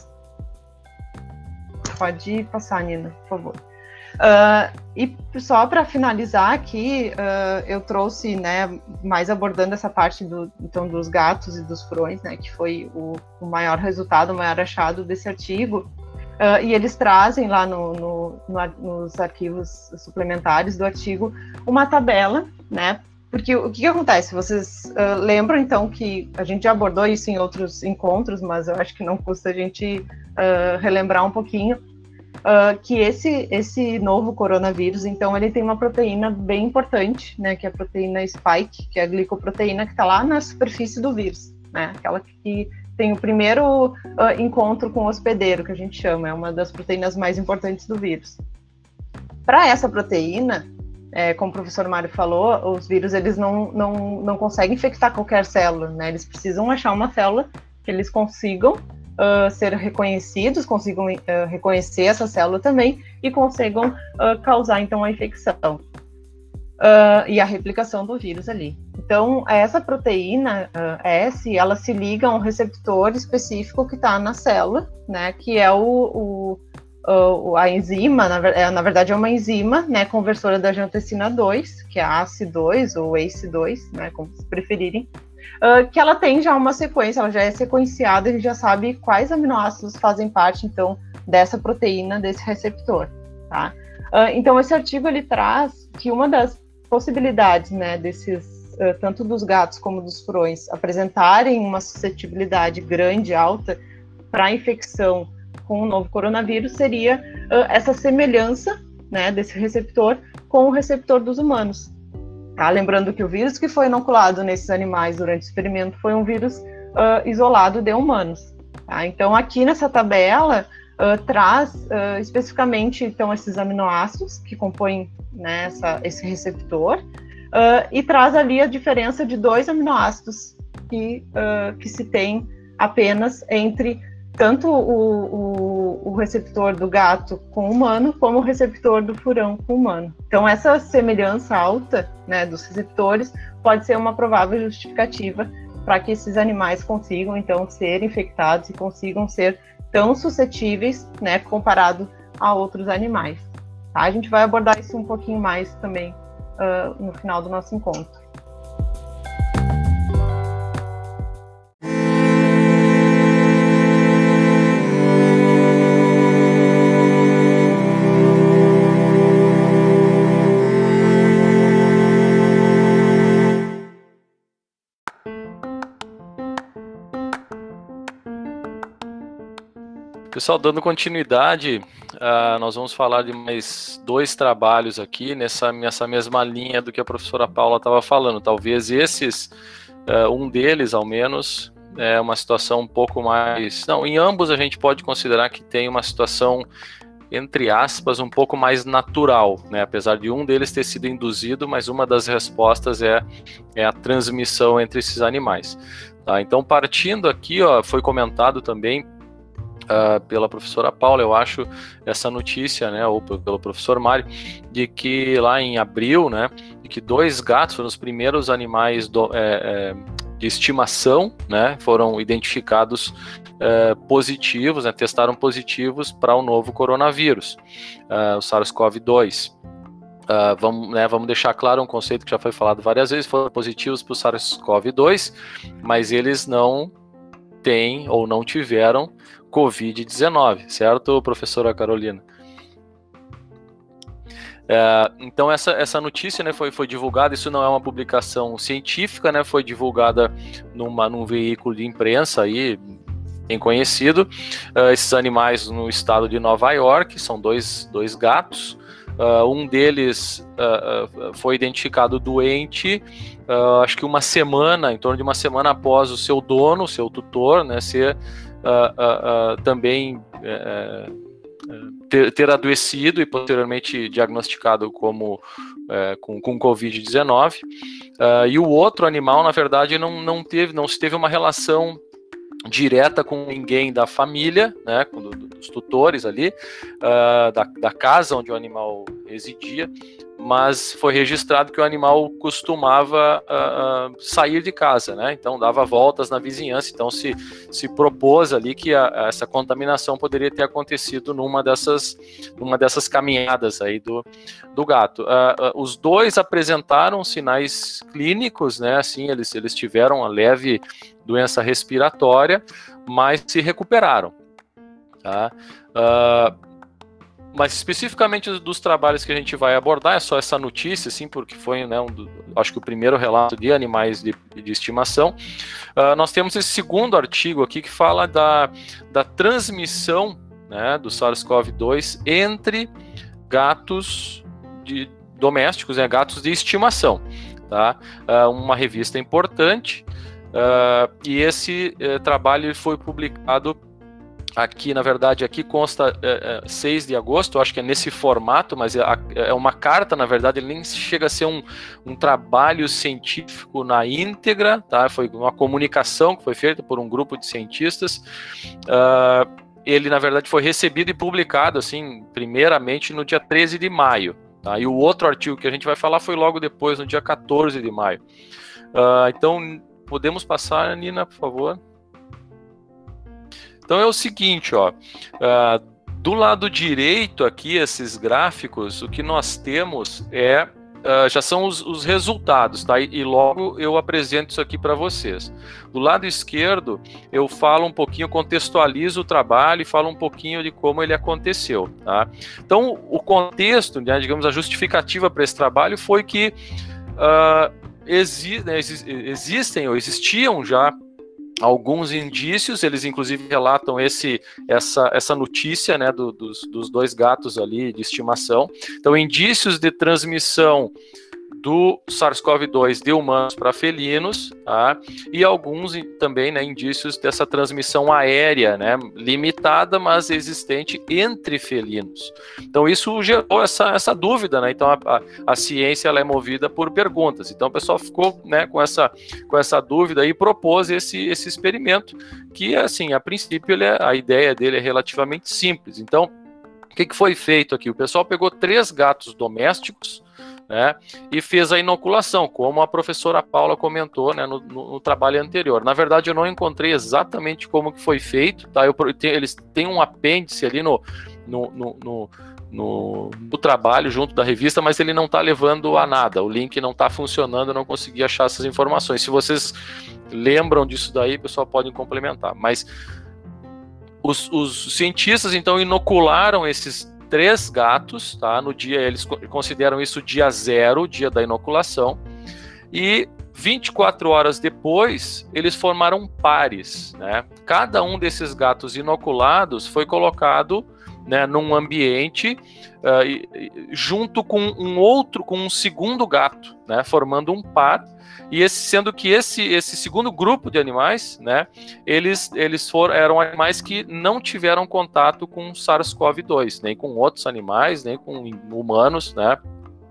Speaker 4: Pode passar, Nina, por favor. Uh, e só para finalizar aqui, uh, eu trouxe, né, mais abordando essa parte do, então, dos gatos e dos furões, né, que foi o, o maior resultado, o maior achado desse artigo. Uh, e eles trazem lá no, no, no, nos arquivos suplementares do artigo uma tabela, né? Porque o que, que acontece? Vocês lembram então que a gente já abordou isso em outros encontros, mas eu acho que não custa a gente relembrar um pouquinho uh, que esse, esse novo coronavírus, então, ele tem uma proteína bem importante, né, que é a proteína spike, que é a glicoproteína que está lá na superfície do vírus, né, aquela que tem o primeiro uh, encontro com o hospedeiro, que a gente chama, é uma das proteínas mais importantes do vírus. Para essa proteína, é, como o professor Mário falou, os vírus eles não, não, não conseguem infectar qualquer célula, né? Eles precisam achar uma célula que eles consigam uh, ser reconhecidos, consigam uh, reconhecer essa célula também e consigam uh, causar então a infecção e a replicação do vírus ali. Então, essa proteína S, ela se liga a um receptor específico que está na célula, né, que é o, o a enzima, na, é, na, verdade é uma enzima, né, conversora da angiotensina 2, que é a ACE2 ou ACE2, né, como se preferirem, uh, que ela tem já uma sequência, ela já é sequenciada, a gente já sabe quais aminoácidos fazem parte, então, dessa proteína, desse receptor, tá? Uh, então, esse artigo, ele traz que uma das possibilidades, né, desses, uh, tanto dos gatos como dos furões, apresentarem uma suscetibilidade grande, alta, para infecção com o novo coronavírus seria essa semelhança, né, desse receptor com o receptor dos humanos. Tá? Lembrando que o vírus que foi inoculado nesses animais durante o experimento foi um vírus uh, isolado de humanos. Tá? Então, aqui nessa tabela, uh, traz uh, especificamente então esses aminoácidos que compõem né, essa, esse receptor e traz ali a diferença de dois aminoácidos que, que se tem apenas entre tanto o, o, o, receptor do gato com o humano, como o receptor do furão com o humano. Então, essa semelhança alta né, dos receptores pode ser uma provável justificativa para que esses animais consigam, então, ser infectados e consigam ser tão suscetíveis, né, comparado a outros animais. Tá? A gente vai abordar isso um pouquinho mais também uh, no final do nosso encontro.
Speaker 2: Pessoal, dando continuidade, uh, nós vamos falar de mais dois trabalhos aqui nessa, nessa mesma linha do que a professora Paula estava falando. Talvez esses, uh, um deles ao menos, é uma situação um pouco mais. Não, em ambos a gente pode considerar que tem uma situação, entre aspas, um pouco mais natural, né? Apesar de um deles ter sido induzido, mas uma das respostas é, é a transmissão entre esses animais. Tá? Então, partindo aqui, ó, foi comentado também uh, pela professora Paula, eu acho, essa notícia, né, ou pelo professor Mário, de que lá em abril, né, de que dois gatos foram os primeiros animais do, é, é, de estimação, né, foram identificados é, positivos, né, testaram positivos para o novo coronavírus, uh, o SARS-CoV-2. Uh, vamos, né, vamos deixar claro um conceito que já foi falado várias vezes, foram positivos para o SARS-CoV-2, mas eles não têm ou não tiveram Covid-19, certo, professora Carolina? É, então essa, essa notícia né, foi, foi divulgada, isso não é uma publicação científica, né, foi divulgada numa, num veículo de imprensa aí, bem conhecido. Uh, esses animais no estado de Nova York, são dois, dois gatos. Uh, um deles uh, foi identificado doente, acho que uma semana, em torno de uma semana após o seu dono, o seu tutor, né, ser uh, uh, também eh, eh, ter, ter, adoecido e posteriormente diagnosticado como com, com Covid-19. e o outro animal, na verdade, não, não teve, não se teve uma relação direta com ninguém da família, né, com do, dos tutores ali, uh, da, da casa onde o animal residia, mas foi registrado que o animal costumava uh, sair de casa, né? Então dava voltas na vizinhança. Então se, se propôs ali que a, essa contaminação poderia ter acontecido numa dessas, numa dessas caminhadas aí do, do gato. Uh, os dois apresentaram sinais clínicos, né? Assim, eles, eles tiveram a leve doença respiratória, mas se recuperaram. Tá? Uh, mas especificamente dos trabalhos que a gente vai abordar, é só essa notícia, assim, porque foi, né, um do, acho que o primeiro relato de animais de, de estimação. Uh, nós temos esse segundo artigo aqui que fala da, da transmissão né, do SARS-CoV-2 entre gatos de, domésticos, né, gatos de estimação. Tá? Uh, uma revista importante. Uh, e esse uh, trabalho foi publicado Aqui, na verdade, aqui consta é, é, 6 de agosto, acho que é nesse formato, mas é, é, uma carta, na verdade, ele nem chega a ser um, um trabalho científico na íntegra, tá? Foi uma comunicação que foi feita por um grupo de cientistas. Uh, ele, na verdade, foi recebido e publicado, assim, primeiramente no dia 13 de maio. Tá? E o outro artigo que a gente vai falar foi logo depois, no dia 14 de maio. Uh, então, podemos passar, Nina, por favor? Então é o seguinte, ó. Uh, do lado direito aqui, esses gráficos, o que nós temos é uh, já são os, os, resultados, tá? E, e, logo eu apresento isso aqui para vocês. Do lado esquerdo, eu falo um pouquinho, contextualizo o trabalho e falo um pouquinho de como ele aconteceu, tá? Então, o contexto, né, digamos, a justificativa para esse trabalho foi que uh, exi né, existem ou existiam já alguns indícios, eles inclusive relatam esse, essa, essa notícia né, do, dos, dos dois gatos ali de estimação. Então, indícios de transmissão do SARS-CoV-2 de humanos para felinos, tá? e alguns também né, indícios dessa transmissão aérea, né, limitada, mas existente entre felinos. Então isso gerou essa, essa dúvida, né? então a, a, a ciência ela é movida por perguntas. Então o pessoal ficou né, com, essa, com essa dúvida e propôs esse, esse experimento, que assim, a princípio é, a ideia dele é relativamente simples. Então, o que, que foi feito aqui? O pessoal pegou três gatos domésticos, né, e fez a inoculação, como a professora Paula comentou né, no, no, no, trabalho anterior. Na verdade, eu não encontrei exatamente como que foi feito, tá? Eu, eles têm um apêndice ali no, no, no, no, no, trabalho junto da revista, mas ele não está levando a nada. O link não está funcionando, eu não consegui achar essas informações. Se vocês lembram disso daí, pessoal pode complementar. Mas os, os cientistas então inocularam esses três gatos, tá? No dia eles consideram isso dia zero, dia da inoculação, e 24 horas depois eles formaram pares, né? Cada um desses gatos inoculados foi colocado né, num ambiente uh, junto com um outro, com um segundo gato, né, formando um par e esse, sendo que esse, esse segundo grupo de animais, né, eles, eles foram, eram animais que não tiveram contato com SARS-CoV-2, nem com outros animais, nem com humanos, né,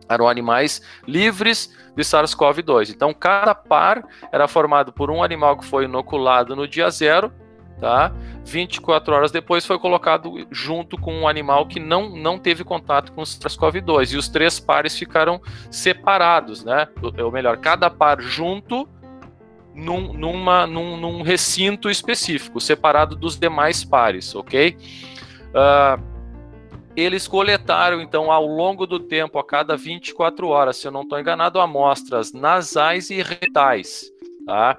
Speaker 2: eram animais livres de SARS-CoV-2. Então, cada par era formado por um animal que foi inoculado no dia zero tá? 24 horas depois foi colocado junto com um animal que não, não teve contato com o SARS-CoV-2 e os três pares ficaram separados, né? Ou melhor, cada par junto num, numa, num, num recinto específico, separado dos demais pares, ok? Uh, eles coletaram, então, ao longo do tempo, a cada 24 horas, se eu não estou enganado, amostras nasais e retais. Tá?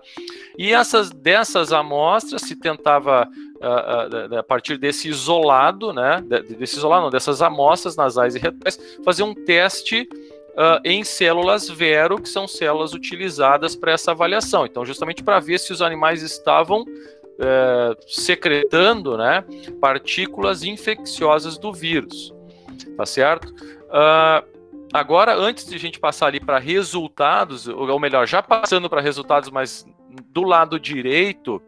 Speaker 2: E essas, dessas amostras se tentava, uh, uh, a partir desse isolado, né, desse isolado, não, dessas amostras nasais e retais, fazer um teste uh, em células vero, que são células utilizadas para essa avaliação. Então, justamente para ver se os animais estavam uh, secretando né, partículas infecciosas do vírus. Tá certo? Uh, Agora, antes de a gente passar ali para resultados, ou melhor, já passando para resultados, mas do lado direito,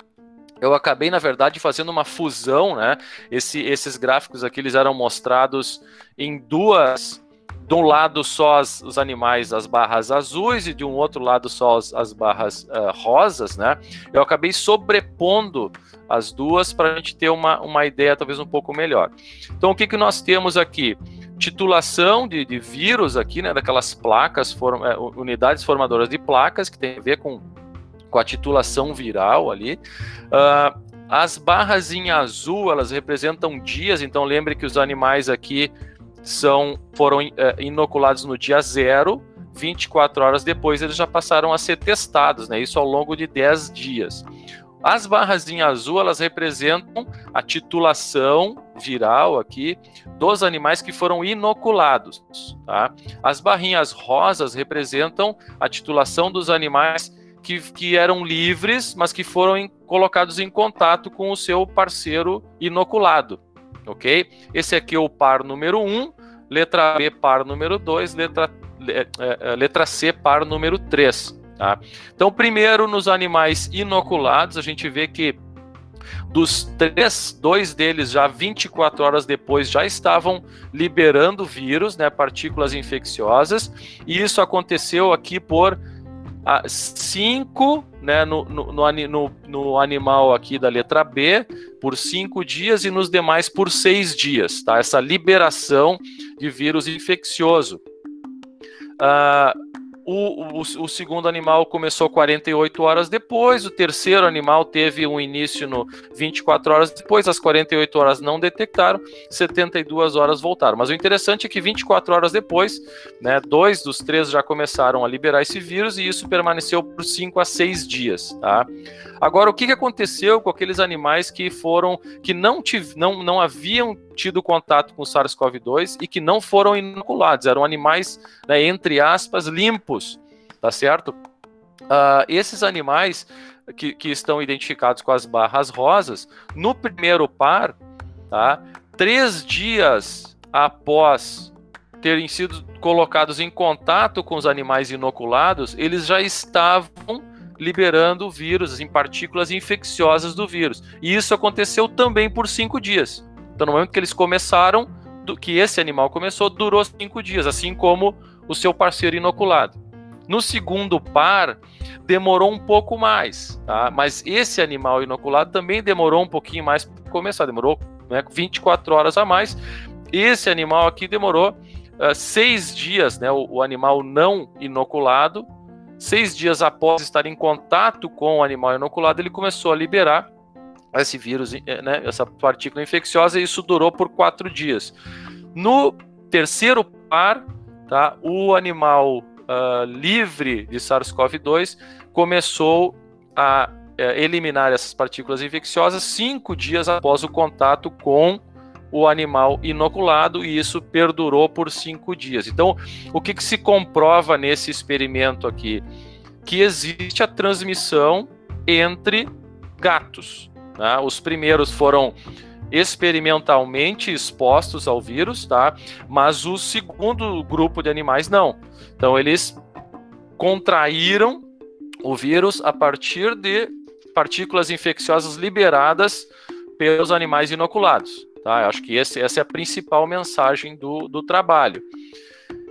Speaker 2: eu acabei, na verdade, fazendo uma fusão, né? Esse, esses gráficos aqui, eles eram mostrados em duas, de um lado só as, os animais, as barras azuis, e de um outro lado só as, as barras uh, rosas, né? Eu acabei sobrepondo as duas para a gente ter uma, uma ideia talvez um pouco melhor. Então, o que, que nós temos aqui? Titulação de, de vírus aqui, né, daquelas placas, form, é, unidades formadoras de placas, que tem a ver com, com a titulação viral ali. Uh, as barras em azul, elas representam dias, então lembre que os animais aqui são foram uh, inoculados no dia zero, 24 horas depois eles já passaram a ser testados, né, isso ao longo de 10 dias. As barras em azul, elas representam a titulação viral aqui dos animais que foram inoculados. Tá? As barrinhas rosas representam a titulação dos animais que, que eram livres, mas que foram em, colocados em contato com o seu parceiro inoculado. Ok? Esse aqui é o par número 1, um, letra B, par número 2, letra, é, é, letra C, par número 3. Tá? Então, primeiro, nos animais inoculados, a gente vê que dos três, dois deles já 24 horas depois já estavam liberando vírus, né, partículas infecciosas, e isso aconteceu aqui por ah, cinco, né, no, no, no, no, animal aqui da letra B, por cinco dias, e nos demais por seis dias, tá? Essa liberação de vírus infeccioso. Ah, o, o, o, segundo animal começou 48 horas depois, o terceiro animal teve um início no 24 horas depois, as 48 horas não detectaram, 72 horas voltaram. Mas o interessante é que 24 horas depois, né, dois dos três já começaram a liberar esse vírus e isso permaneceu por 5 a 6 dias. Tá? Agora, o que, aconteceu com aqueles animais que foram, que não, tiv, não, não haviam tido contato com SARS-CoV-2 e que não foram inoculados, eram animais, né, entre aspas, limpos, tá certo? Uh, esses animais que, que estão identificados com as barras rosas, no primeiro par, tá, três dias após terem sido colocados em contato com os animais inoculados, eles já estavam liberando o vírus, em partículas infecciosas do vírus. E isso aconteceu também por cinco dias. Então, no momento que eles começaram, do, que esse animal começou, durou cinco dias, assim como o seu parceiro inoculado. No segundo par, demorou um pouco mais, tá? Mas esse animal inoculado também demorou um pouquinho mais para começar, demorou né, 24 horas a mais. Esse animal aqui demorou uh, seis dias, né? O, o animal não inoculado Seis dias após estar em contato com o animal inoculado, ele começou a liberar esse vírus, eh, né, essa partícula infecciosa, e isso durou por quatro dias. No terceiro par, tá, o animal uh, livre de SARS-CoV-2 começou a uh, eliminar essas partículas infecciosas cinco dias após o contato com o animal inoculado e isso perdurou por cinco dias. Então, o que, que se comprova nesse experimento aqui? Que existe a transmissão entre gatos. Né? Os primeiros foram experimentalmente expostos ao vírus, tá? Mas o segundo grupo de animais não. Então eles contraíram o vírus a partir de partículas infecciosas liberadas pelos animais inoculados. Tá? Eu acho que esse, essa é a principal mensagem do, do trabalho.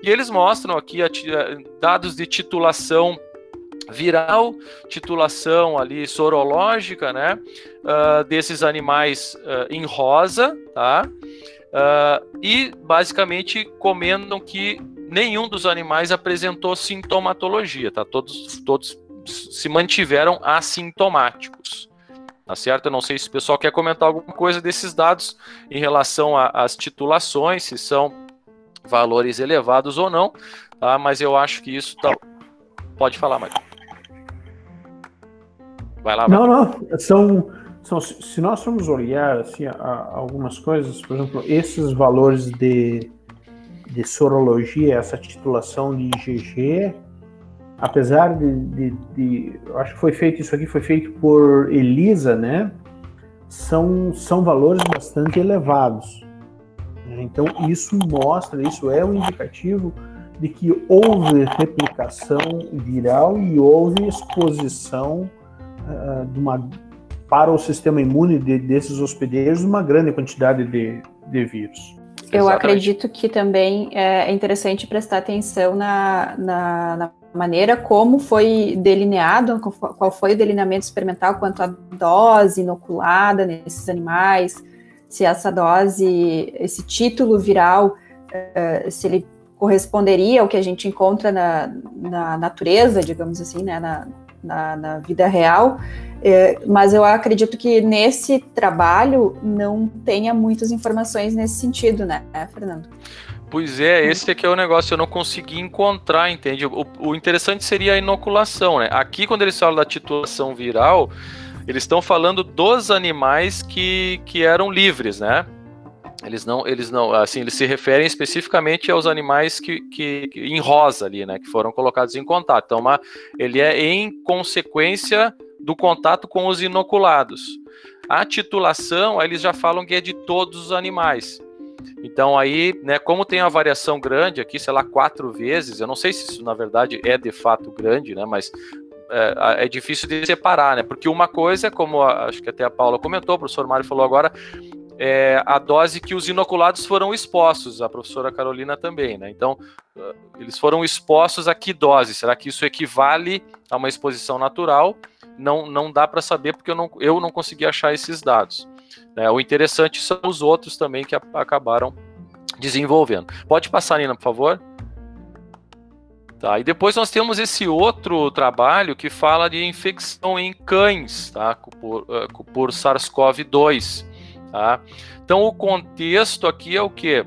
Speaker 2: E eles mostram aqui a, dados de titulação viral, titulação ali sorológica, né, uh, desses animais uh, em rosa, tá, uh, e basicamente comentam que nenhum dos animais apresentou sintomatologia, tá, todos, todos se mantiveram assintomáticos. Tá certo? Eu não sei se o pessoal quer comentar alguma coisa desses dados em relação às titulações, se são valores elevados ou não, tá? mas eu acho que isso tá... Pode falar, Michael.
Speaker 3: Vai lá. Não, não. São, são, se nós formos olhar assim, a, a algumas coisas, por exemplo, esses valores de, de sorologia, essa titulação de IgG, apesar de, de, de, acho que foi feito isso aqui foi feito por Elisa, né? São são valores bastante elevados. Então isso mostra, isso é um indicativo de que houve replicação viral e houve exposição uh, de uma, para o sistema imune de, desses hospedeiros uma grande quantidade de, de vírus.
Speaker 1: Eu Exatamente. acredito que também é interessante prestar atenção na, na, na maneira como foi delineado, qual foi o delineamento experimental quanto à dose inoculada nesses animais, se essa dose, esse título viral, uh, se ele corresponderia ao que a gente encontra na, na natureza, digamos assim, né, na, na, na vida real, é, mas eu acredito que nesse trabalho não tenha muitas informações nesse sentido, né, Fernando?
Speaker 2: Pois é, esse aqui é o negócio, eu não consegui encontrar, entende? O, o, interessante seria a inoculação, né? Aqui, quando eles falam da titulação viral, eles estão falando dos animais que, que eram livres, né? Eles não, eles não, assim, eles se referem especificamente aos animais que, que, que em rosa ali, né? Que foram colocados em contato. Então, uma, ele é em consequência do contato com os inoculados. A titulação, eles já falam que é de todos os animais. Então aí, né, como tem uma variação grande aqui, sei lá, quatro vezes, eu não sei se isso na verdade é de fato grande, né, mas é, é difícil de separar, né, porque uma coisa, como a, acho que até a Paula comentou, o professor Mário falou agora, é a dose que os inoculados foram expostos, a professora Carolina também, né, então eles foram expostos a que dose? Será que isso equivale a uma exposição natural? Não, não dá para saber porque eu não, eu não consegui achar esses dados. Né? O interessante são os outros também que acabaram desenvolvendo. Pode passar, Nina, por favor. Tá, e depois nós temos esse outro trabalho que fala de infecção em cães, tá, por, uh, por SARS-CoV-2. Tá? Então o contexto aqui é o que?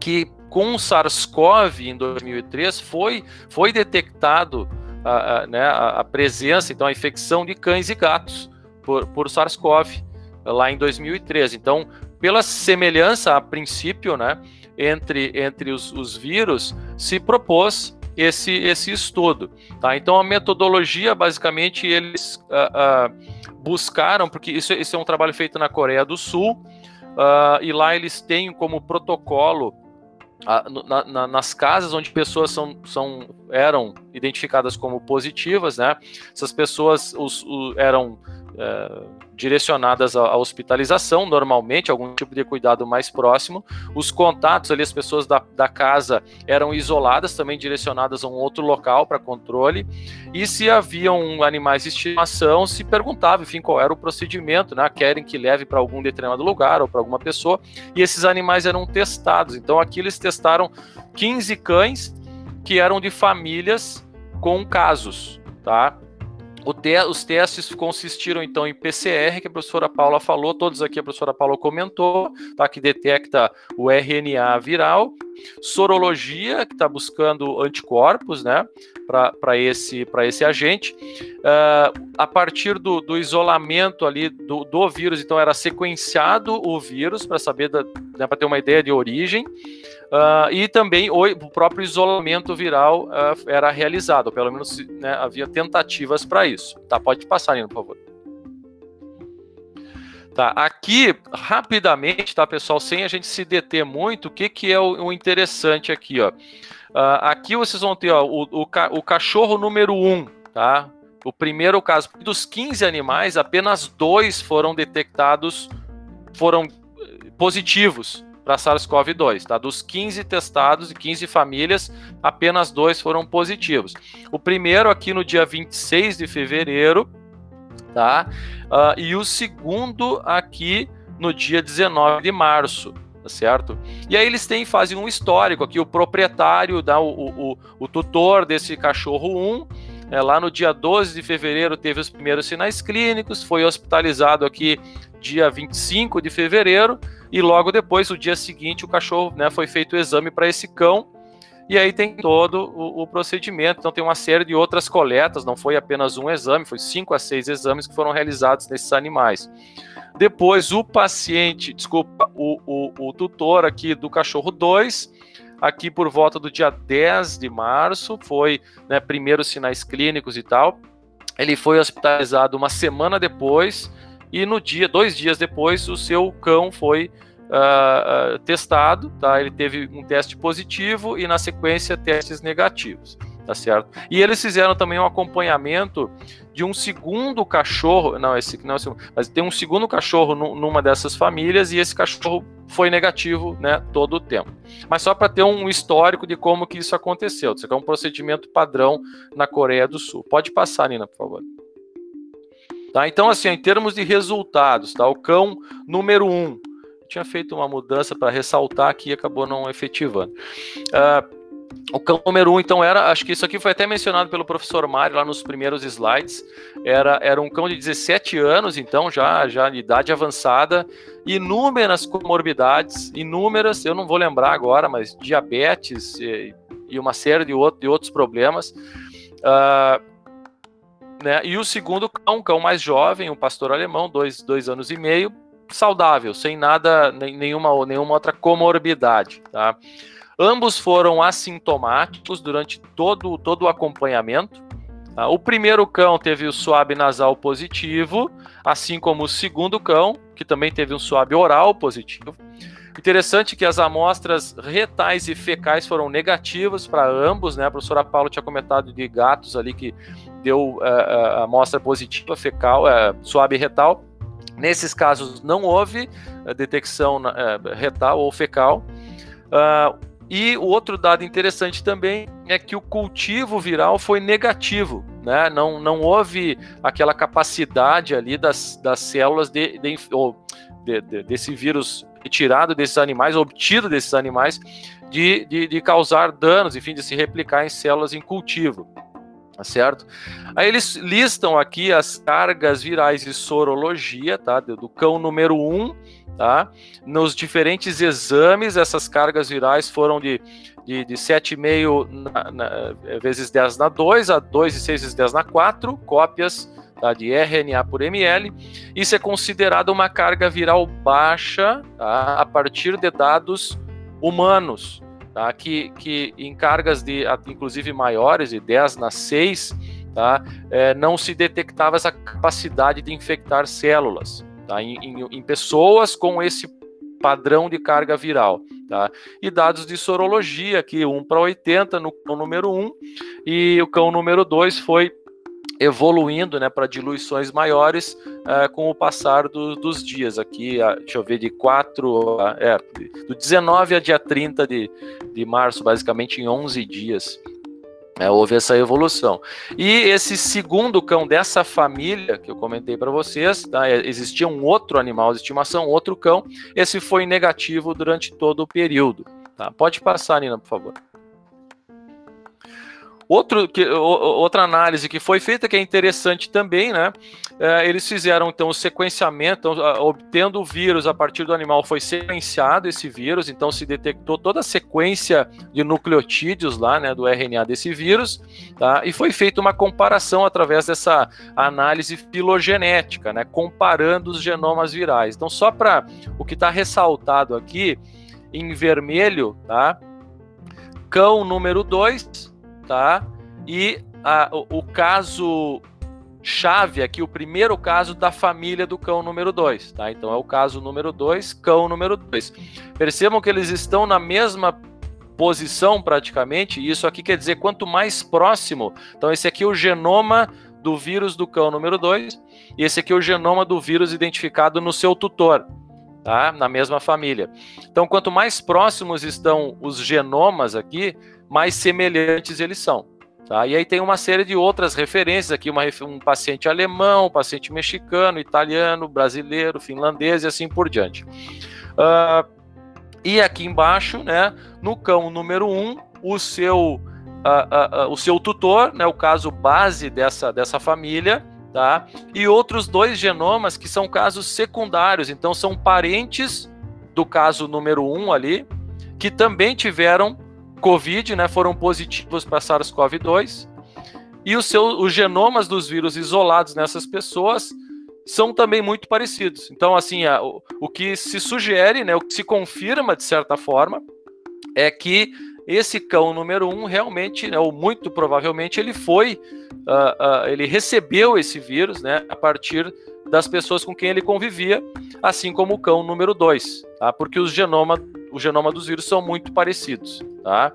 Speaker 2: Que com SARS-CoV em 2003 foi, foi detectado a, a, né, a, presença, então a infecção de cães e gatos por, por SARS-CoV lá em 2013. Então, pela semelhança a princípio, né, entre, entre os, os vírus, se propôs esse, esse estudo. Tá? Então, a metodologia, basicamente, eles uh, uh, buscaram, porque isso, isso é um trabalho feito na Coreia do Sul, uh, e lá eles têm como protocolo na, na, nas casas onde pessoas são, são, eram identificadas como positivas, né? Essas pessoas os, os, eram é, direcionadas à, hospitalização, normalmente, algum tipo de cuidado mais próximo. Os contatos ali, as pessoas da, da casa eram isoladas, também direcionadas a um outro local para controle. E se haviam animais de estimação, se perguntava, enfim, qual era o procedimento, né? Querem que leve para algum determinado lugar ou para alguma pessoa. E esses animais eram testados. Então aqui eles testaram 15 cães que eram de famílias com casos, tá? Te os testes consistiram então em PCR, que a professora Paula falou, todos aqui a professora Paula comentou, tá, que detecta o RNA viral, sorologia, que está buscando anticorpos, né, para esse, esse agente. Uh, a partir do, do isolamento ali do, do, vírus, então era sequenciado o vírus para saber, né, para ter uma ideia de origem. Uh, e também o, próprio isolamento viral uh, era realizado, pelo menos né, havia tentativas para isso. Tá, pode passar, Nino, por favor. Tá, aqui, rapidamente, tá, pessoal, sem a gente se deter muito, o que, que é o, o interessante aqui, ó. Uh, aqui vocês vão ter ó, o, o, o cachorro número 1, um, tá? O primeiro caso, dos 15 animais, apenas dois foram detectados, foram eh, positivos para SARS-CoV-2. Tá? Dos 15 testados e 15 famílias, apenas dois foram positivos. O primeiro aqui no dia 26 de fevereiro, tá? Uh, e o segundo aqui no dia 19 de março. Tá certo? E aí eles têm, fazem um histórico aqui, o proprietário, dá o, o, o tutor desse cachorro 1, é, lá no dia 12 de fevereiro teve os primeiros sinais clínicos, foi hospitalizado aqui dia 25 de fevereiro, e logo depois, o dia seguinte, o cachorro né, foi feito o exame para esse cão, e aí tem todo o, o, procedimento. Então tem uma série de outras coletas, não foi apenas um exame, foi cinco a seis exames que foram realizados nesses animais. Depois o paciente, desculpa, o, o, o tutor aqui do cachorro 2, aqui por volta do dia 10 de março, foi né, primeiros sinais clínicos e tal. Ele foi hospitalizado uma semana depois e no dia, dois dias depois, o seu cão foi uh, testado, tá? Ele teve um teste positivo e na sequência testes negativos, tá certo? E eles fizeram também um acompanhamento de um segundo cachorro, não, esse não, esse, mas tem um segundo cachorro numa dessas famílias e esse cachorro foi negativo, né, todo o tempo. Mas só para ter um histórico de como que isso aconteceu. Isso aqui é um procedimento padrão na Coreia do Sul. Pode passar, Nina, por favor. Tá? Então, assim, em termos de resultados, tá? o cão número um, tinha feito uma mudança para ressaltar que acabou não efetivando. Uh, o cão número um, então, era, acho que isso aqui foi até mencionado pelo professor Mário lá nos primeiros slides, era, era um cão de 17 anos, então, já, já de idade avançada, inúmeras comorbidades, inúmeras, eu não vou lembrar agora, mas diabetes e, e uma série de, outro, de outros problemas. Uh, né? E o segundo cão, um cão mais jovem, um pastor alemão, dois, dois anos e meio, saudável, sem nada, nenhuma, nenhuma outra comorbidade. Tá? Ambos foram assintomáticos durante todo, todo o acompanhamento. Tá? O primeiro cão teve o suave nasal positivo, assim como o segundo cão, que também teve um suave oral positivo. Interessante que as amostras retais e fecais foram negativas para ambos, né? A professora Paulo tinha comentado de gatos ali que deu uh, a amostra positiva fecal, uh, suave retal. Nesses casos não houve detecção uh, retal ou fecal. E o outro dado interessante também é que o cultivo viral foi negativo, né? Não, não houve aquela capacidade ali das, das células de, de, de, desse vírus retirado desses animais, obtido desses animais, de, de, de, causar danos, enfim, de se replicar em células em cultivo. Tá certo? Aí eles listam aqui as cargas virais de sorologia, tá? Do cão número 1, um, tá? Nos diferentes exames, essas cargas virais foram de, de, de 7,5 na, na, vezes 10 na 2, a 2,6 vezes 10 na 4, cópias tá, de RNA por ml. Isso é considerado uma carga viral baixa tá, a partir de dados humanos, tá, que, que em cargas de inclusive maiores, de 10 na 6, tá, é, não se detectava essa capacidade de infectar células. Tá, em, em, em pessoas com esse padrão de carga viral. Tá? E dados de sorologia, aqui 1 para 80 no cão número 1, e o cão número 2 foi evoluindo né, para diluições maiores uh, com o passar do, dos dias. Aqui, uh, deixa eu ver, de 4, uh, é, do 19 a dia 30 de, de março, basicamente em 11 dias. É, houve essa evolução. E esse segundo cão dessa família que eu comentei para vocês, tá, é, existia um outro animal de estimação, outro cão, esse foi negativo durante todo o período. Tá? Pode passar, Nina, por favor. Outro, que, outra análise que foi feita, que é interessante também, né? É, eles fizeram então o sequenciamento, então, obtendo o vírus a partir do animal, foi sequenciado esse vírus, então se detectou toda a sequência de nucleotídeos lá, né, do RNA desse vírus, tá? E foi feita uma comparação através dessa análise filogenética, né, comparando os genomas virais. Então, só para o que está ressaltado aqui, em vermelho, tá? Cão número 2, tá? E a, o, o, caso chave aqui, o primeiro caso da família do cão número 2, tá? Então é o caso número 2, cão número 2. Percebam que eles estão na mesma posição praticamente, e isso aqui quer dizer quanto mais próximo. Então esse aqui é o genoma do vírus do cão número 2, e esse aqui é o genoma do vírus identificado no seu tutor. Tá? Na mesma família. Então, quanto mais próximos estão os genomas aqui, mais semelhantes eles são. Tá? E aí tem uma série de outras referências aqui, uma, um paciente alemão, um paciente mexicano, italiano, brasileiro, finlandês e assim por diante. Uh, e aqui embaixo, né, no cão número 1, um, o seu, uh, uh, o seu tutor, né, o caso base dessa, dessa família, tá? e outros dois genomas que são casos secundários, então são parentes do caso número 1 um ali, que também tiveram Covid, né, foram positivos para SARS-CoV-2, e os, seus, os genomas dos vírus isolados nessas pessoas são também muito parecidos. Então, assim, a, o, o que se sugere, né, o que se confirma de certa forma, é que esse cão número um realmente, né, ou muito provavelmente, ele foi, uh, uh, ele recebeu esse vírus, né, a partir das pessoas com quem ele convivia, assim como o cão número dois, tá? Porque os genoma, o genoma dos vírus são muito parecidos tá?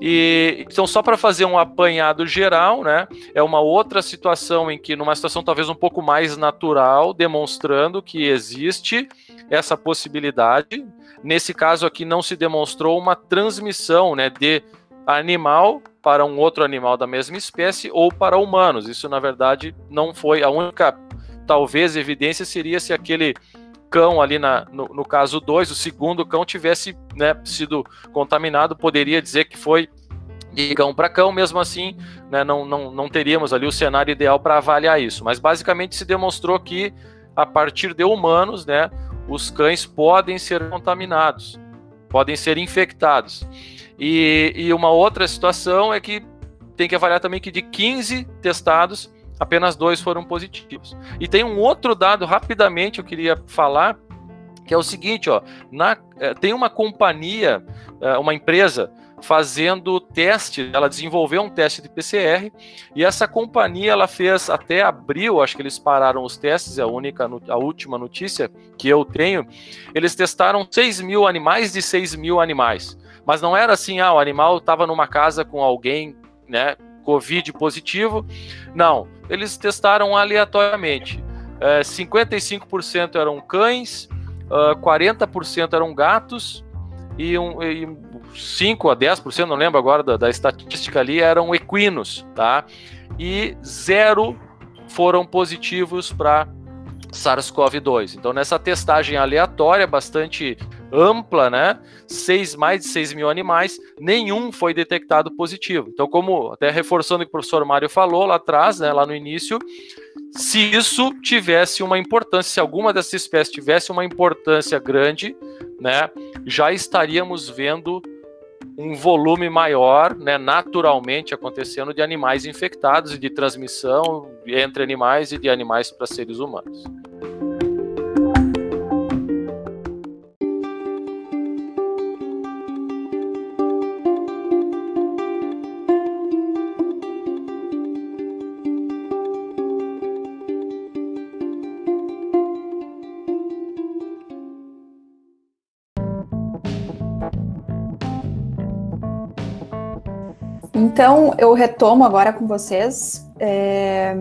Speaker 2: E então só para fazer um apanhado geral, né? É uma outra situação em que numa situação talvez um pouco mais natural, demonstrando que existe essa possibilidade. Nesse caso aqui não se demonstrou uma transmissão, né, de animal para um outro animal da mesma espécie ou para humanos. Isso na verdade não foi a única talvez evidência seria se aquele cão ali na, no, no caso 2, o segundo cão tivesse né, sido contaminado, poderia dizer que foi de cão para cão, mesmo assim, né, não, não, não teríamos ali o cenário ideal para avaliar isso. Mas basicamente se demonstrou que a partir de humanos, né, os cães podem ser contaminados, podem ser infectados. E, e uma outra situação é que tem que avaliar também que de 15 testados, apenas dois foram positivos. E tem um outro dado, rapidamente, eu queria falar, que é o seguinte, ó, na, é, tem uma companhia, é, uma empresa fazendo teste, ela desenvolveu um teste de PCR e essa companhia ela fez até abril, acho que eles pararam os testes, é a única, a última notícia que eu tenho, eles testaram 6 mil animais de 6 mil animais, mas não era assim, ah, o animal estava numa casa com alguém, né, Covid positivo. Não, eles testaram aleatoriamente. É, 55% eram cães, uh, 40% eram gatos e, um, e 5 a 10%, não lembro agora da, da estatística ali, eram equinos, tá? E zero foram positivos para SARS-CoV-2. Então, nessa testagem aleatória, bastante ampla, né? Seis, mais de 6 mil animais, nenhum foi detectado positivo. Então, como até reforçando o que o professor Mário falou lá atrás, né, lá no início, se isso tivesse uma importância, se alguma dessas espécies tivesse uma importância grande, né, já estaríamos vendo um volume maior, né, naturalmente acontecendo de animais infectados e de transmissão entre animais e de animais para seres humanos.
Speaker 1: Então, eu retomo agora com vocês. É...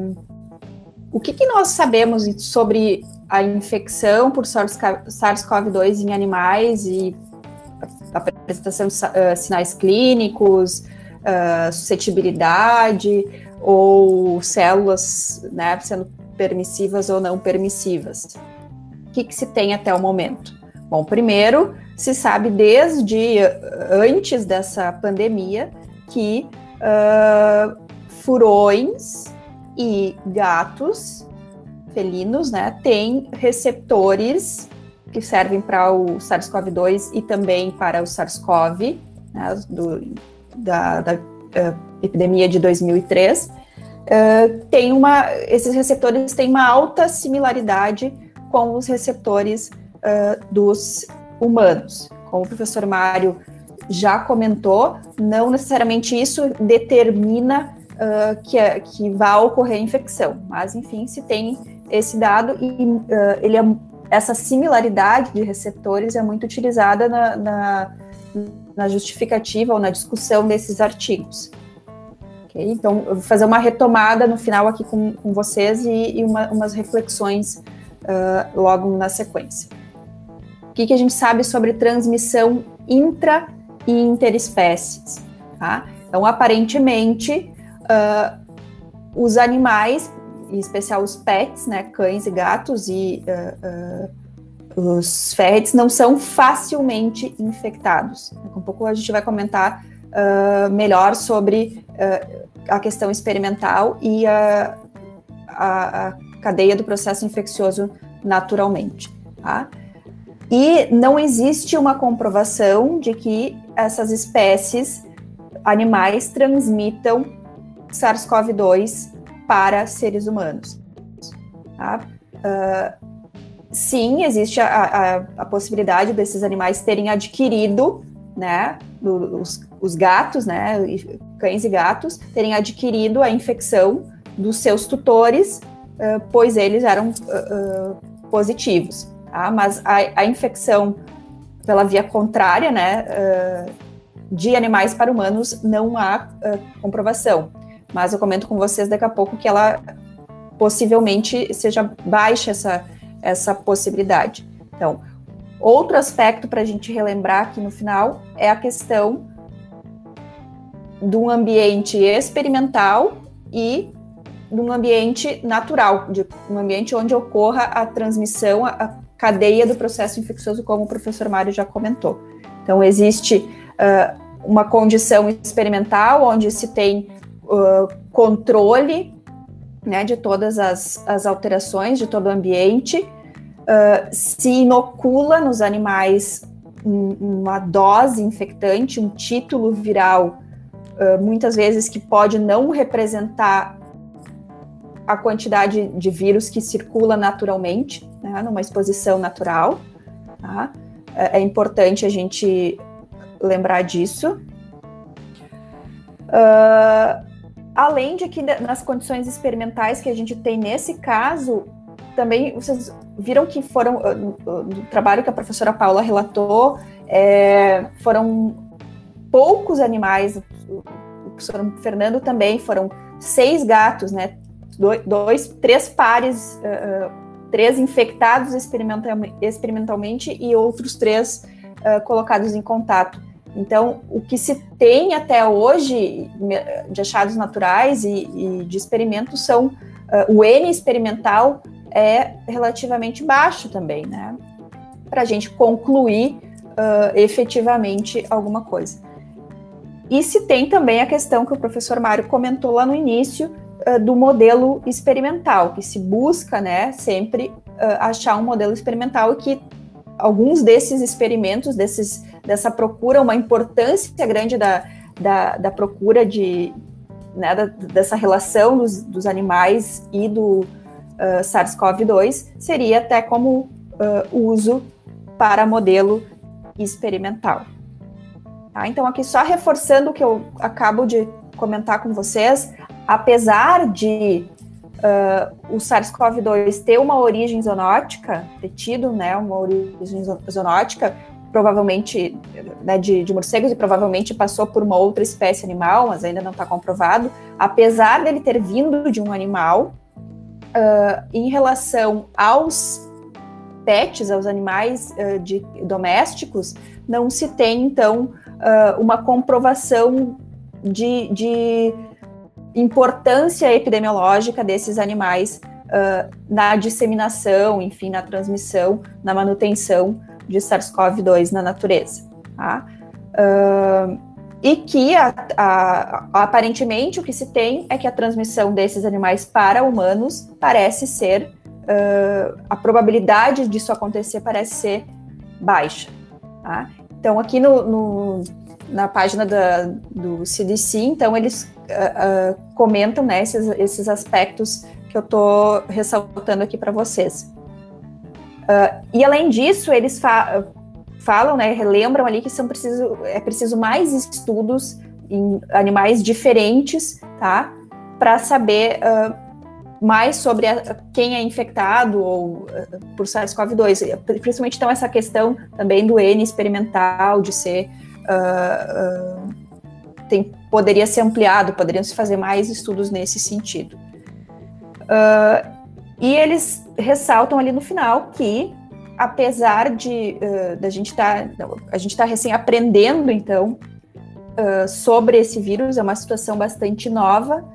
Speaker 1: O que, que, nós sabemos sobre a infecção por SARS-CoV-2 em animais e a apresentação de uh, sinais clínicos, uh, suscetibilidade ou células né, sendo permissivas ou não permissivas? O que, que se tem até o momento? Bom, primeiro, se sabe desde antes dessa pandemia que uh, furões e gatos felinos, né, têm receptores que servem para o SARS-CoV-2 e também para o SARS-CoV, né, da, da uh, epidemia de 2003. Uh, tem uma, esses receptores têm uma alta similaridade com os receptores uh, dos humanos. Como o professor Mário já comentou, não necessariamente isso determina uh, que, é, que vai ocorrer infecção, mas enfim, se tem esse dado e uh, ele é, essa similaridade de receptores é muito utilizada na, na, na justificativa ou na discussão desses artigos. Okay? Então, eu vou fazer uma retomada no final aqui com, com vocês e, e uma, umas reflexões uh, logo na sequência. O que, que a gente sabe sobre transmissão intra e interespécies. Tá? Então, aparentemente, uh, os animais, em especial os pets, né, cães e gatos e uh, uh, os ferrets, não são facilmente infectados. Daqui a pouco a gente vai comentar melhor sobre a questão experimental e a, a, a, cadeia do processo infeccioso naturalmente. Tá? E não existe uma comprovação de que essas espécies animais transmitam SARS-CoV-2 para seres humanos. Tá? Uh, sim, existe a, a, a, possibilidade desses animais terem adquirido, né, os, os gatos, né, cães e gatos, terem adquirido a infecção dos seus tutores, uh, pois eles eram uh, positivos. Tá? Mas a, a infecção pela via contrária, né, uh, de animais para humanos, não há uh, comprovação. Mas eu comento com vocês daqui a pouco que ela possivelmente seja baixa essa, essa possibilidade. Então, outro aspecto para a gente relembrar aqui no final é a questão de um ambiente experimental e de um ambiente natural, de um ambiente onde ocorra a transmissão, a, cadeia do processo infeccioso, como o professor Mário já comentou. Então, existe uh, uma condição experimental onde se tem uh, controle né, de todas as, as, alterações de todo o ambiente, uh, se inocula nos animais um, uma dose infectante, um título viral, muitas vezes que pode não representar a quantidade de vírus que circula naturalmente, né, numa exposição natural. Tá? É, é, importante a gente lembrar disso. Uh, além de que nas condições experimentais que a gente tem nesse caso, também vocês viram que foram, ah, no trabalho que a professora Paula relatou, é, foram poucos animais, o professor Fernando também, foram seis gatos, né? Dois, três pares, uh, três infectados experimental, experimentalmente e outros três uh, colocados em contato. Então, o que se tem até hoje de achados naturais e, e de experimentos são uh, o N experimental é relativamente baixo também, né? Para a gente concluir uh, efetivamente alguma coisa. E se tem também a questão que o professor Mário comentou lá no início uh, do modelo experimental, que se busca, né, sempre uh, achar um modelo experimental que alguns desses experimentos, desses, dessa procura, uma importância grande da, da, da procura de, né, da, dessa relação dos, dos, animais e do uh, SARS-CoV-2 seria até como uso para modelo experimental. Tá? Então, aqui só reforçando o que eu acabo de comentar com vocês, apesar de uh, o SARS-CoV-2 ter uma origem zoonótica, ter tido né, uma origem zoonótica, provavelmente né, de, de, morcegos e provavelmente passou por uma outra espécie animal, mas ainda não está comprovado. Apesar dele ter vindo de um animal, uh, em relação aos pets, aos animais uh, de, domésticos, não se tem então uh, uma comprovação de, de, importância epidemiológica desses animais na disseminação, enfim, na transmissão, na manutenção de SARS-CoV-2 na natureza. Tá? Uh, e que a, a, aparentemente o que se tem é que a transmissão desses animais para humanos parece ser uh, a probabilidade disso acontecer parece ser baixa. Tá? Então aqui no, no, na página da, do CDC, então eles uh, comentam né, esses, esses aspectos que eu estou ressaltando aqui para vocês. Uh, e além disso, eles fa falam, né, relembram ali que são preciso, é preciso mais estudos em animais diferentes, tá? Para saber uh, mais sobre a, quem é infectado ou uh, por SARS-CoV-2. Principalmente então essa questão também do N experimental de ser tem, poderia ser ampliado, poderiam se fazer mais estudos nesse sentido. Uh, e eles ressaltam ali no final que, apesar de uh, da gente estar, tá, a gente está recém aprendendo, então, uh, sobre esse vírus, é uma situação bastante nova,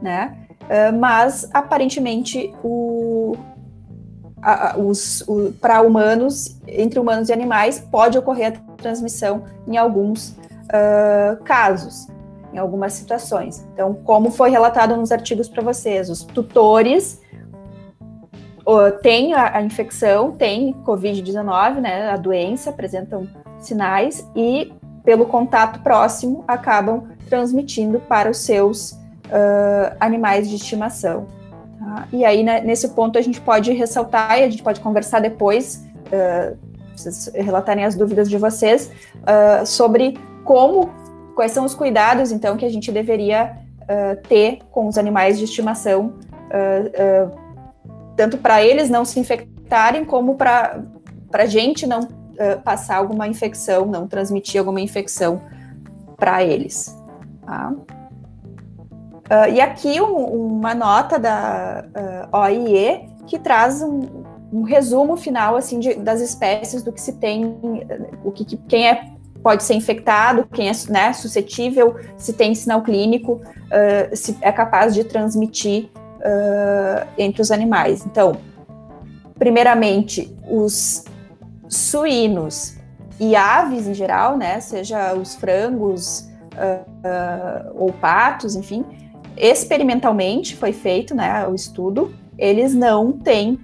Speaker 1: né? Mas aparentemente o, para humanos, entre humanos e animais, pode ocorrer a transmissão em alguns casos, em algumas situações. Então, como foi relatado nos artigos para vocês, os tutores tem a, a infecção, tem Covid-19, né, a doença, apresentam sinais e, pelo contato próximo, acabam transmitindo para os seus uh, animais de estimação. Tá? E aí, né, nesse ponto, a gente pode ressaltar e a gente pode conversar depois, uh, vocês relatarem as dúvidas de vocês, uh, sobre como, quais são os cuidados, então, que a gente deveria ter com os animais de estimação tanto para eles não se infectarem, como para a gente não uh, passar alguma infecção, não transmitir alguma infecção para eles. Tá? Uh, e aqui um, uma nota da uh, OIE que traz um, um resumo final assim de, das espécies do que se tem, o que, quem é pode ser infectado, quem é né, suscetível, se tem sinal clínico, uh, se é capaz de transmitir uh, entre os animais. Então, primeiramente, os suínos e aves em geral, né, seja os frangos uh, ou patos, enfim, experimentalmente foi feito, né, o estudo, eles não têm,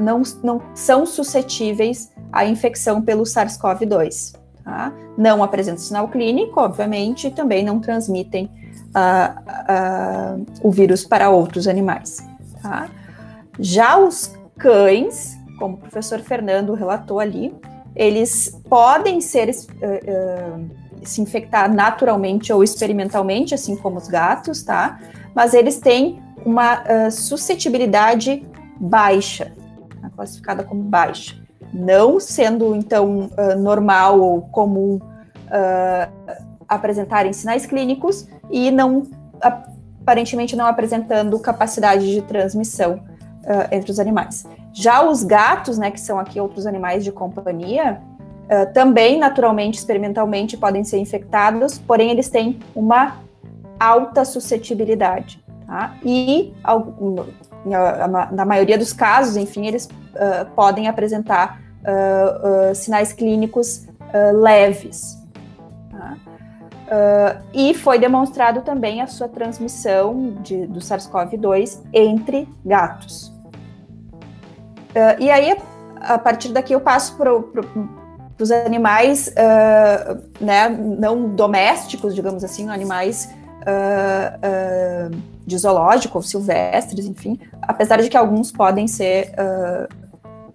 Speaker 1: não, não são suscetíveis à infecção pelo SARS-CoV-2. Tá? Não apresentam sinal clínico, obviamente, e também não transmitem o vírus para outros animais. Tá? Já os cães, como o professor Fernando relatou ali, eles podem ser uh, uh, se infectar naturalmente ou experimentalmente, assim como os gatos, tá? Mas eles têm uma uh, suscetibilidade baixa, tá? classificada como baixa, não sendo então normal ou comum apresentarem sinais clínicos e não aparentemente não apresentando capacidade de transmissão uh, entre os animais. Já os gatos, né, que são aqui outros animais de companhia, uh, também naturalmente, experimentalmente, podem ser infectados, porém eles têm uma alta suscetibilidade. Tá? E na maioria dos casos, enfim, eles uh, podem apresentar sinais clínicos leves. Tá? Uh, e foi demonstrado também a sua transmissão de, do SARS-CoV-2 entre gatos. Uh, e aí, a partir daqui, eu passo para os animais uh, né, não domésticos, digamos assim, animais de zoológico ou silvestres, enfim, apesar de que alguns podem ser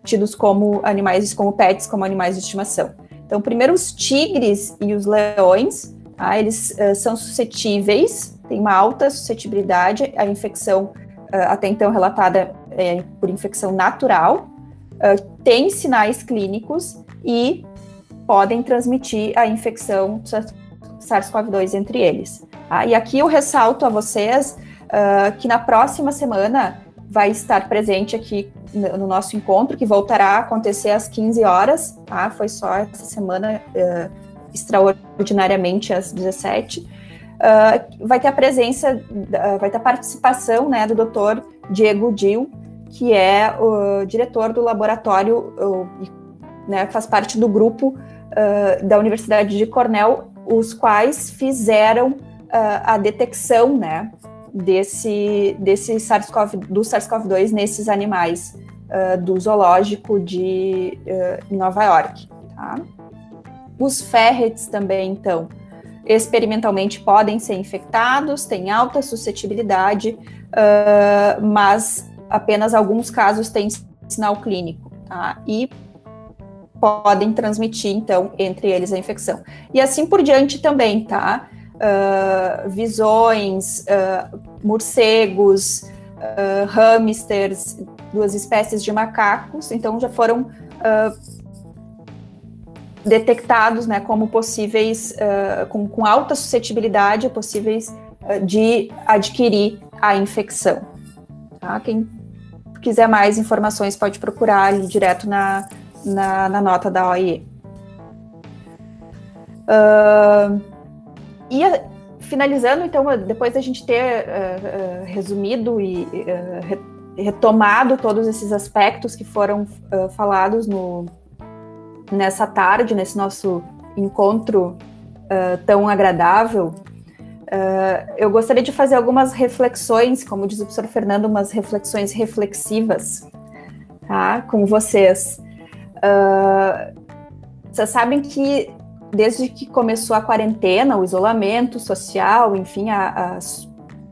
Speaker 1: tidos como animais, como pets, como animais de estimação. Então, primeiro os tigres e os leões, Tá? Eles uh, são suscetíveis, têm uma alta suscetibilidade à infecção uh, até então relatada uh, por infecção natural, uh, têm sinais clínicos e podem transmitir a infecção SARS-CoV-2 entre eles. Tá? E aqui eu ressalto a vocês uh, que na próxima semana vai estar presente aqui no nosso encontro, que voltará a acontecer às 15 horas, tá? Foi só essa semana, uh, extraordinariamente às 17. Uh, vai ter a presença, uh, vai ter a participação, né, do Dr. Diego Dil, que é o diretor do laboratório, né, faz parte do grupo da Universidade de Cornell, os quais fizeram a detecção, né, desse, desse SARS-CoV, do SARS-CoV-2 nesses animais uh, do zoológico de uh, Nova York. Tá? Os ferrets também, então, experimentalmente podem ser infectados, têm alta suscetibilidade, uh, mas apenas alguns casos têm sinal clínico, tá? E podem transmitir, então, entre eles a infecção. E assim por diante também, tá? Uh, visões, uh, morcegos, uh, hamsters, duas espécies de macacos, então já foram detectados né, como possíveis, com, com, alta suscetibilidade, possíveis de adquirir a infecção. Tá? Quem quiser mais informações pode procurar ali direto na, na, na nota da OIE. Uh, e finalizando, então, depois da gente ter uh, uh, resumido e uh, retomado todos esses aspectos que foram falados no, nessa tarde, nesse nosso encontro tão agradável, eu gostaria de fazer algumas reflexões, como diz o professor Fernando, umas reflexões reflexivas, tá, com vocês. vocês sabem que desde que começou a quarentena, o isolamento social, enfim, a, a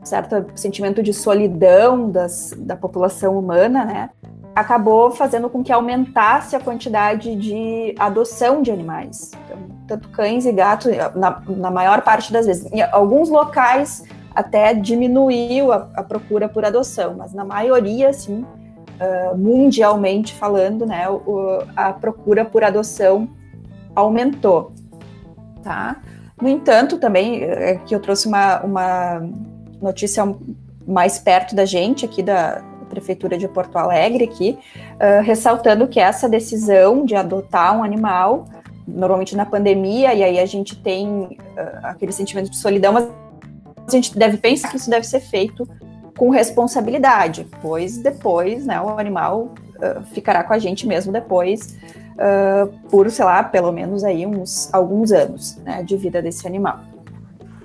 Speaker 1: certo sentimento de solidão das, da população humana, né, acabou fazendo com que aumentasse a quantidade de adoção de animais, então, tanto cães e gatos, na, na, maior parte das vezes. Em alguns locais até diminuiu a, a procura por adoção, mas na maioria, sim, uh, mundialmente falando, né, o, a procura por adoção aumentou tá? No entanto, também, é que eu trouxe uma, uma notícia mais perto da gente, aqui da Prefeitura de Porto Alegre, aqui, uh, ressaltando que essa decisão de adotar um animal, normalmente na pandemia, e aí a gente tem uh, aquele sentimento de solidão, mas a gente deve pensar que isso deve ser feito com responsabilidade, pois depois, né, o animal uh, ficará com a gente mesmo depois, uh, por, sei lá, pelo menos aí uns alguns anos né, de vida desse animal.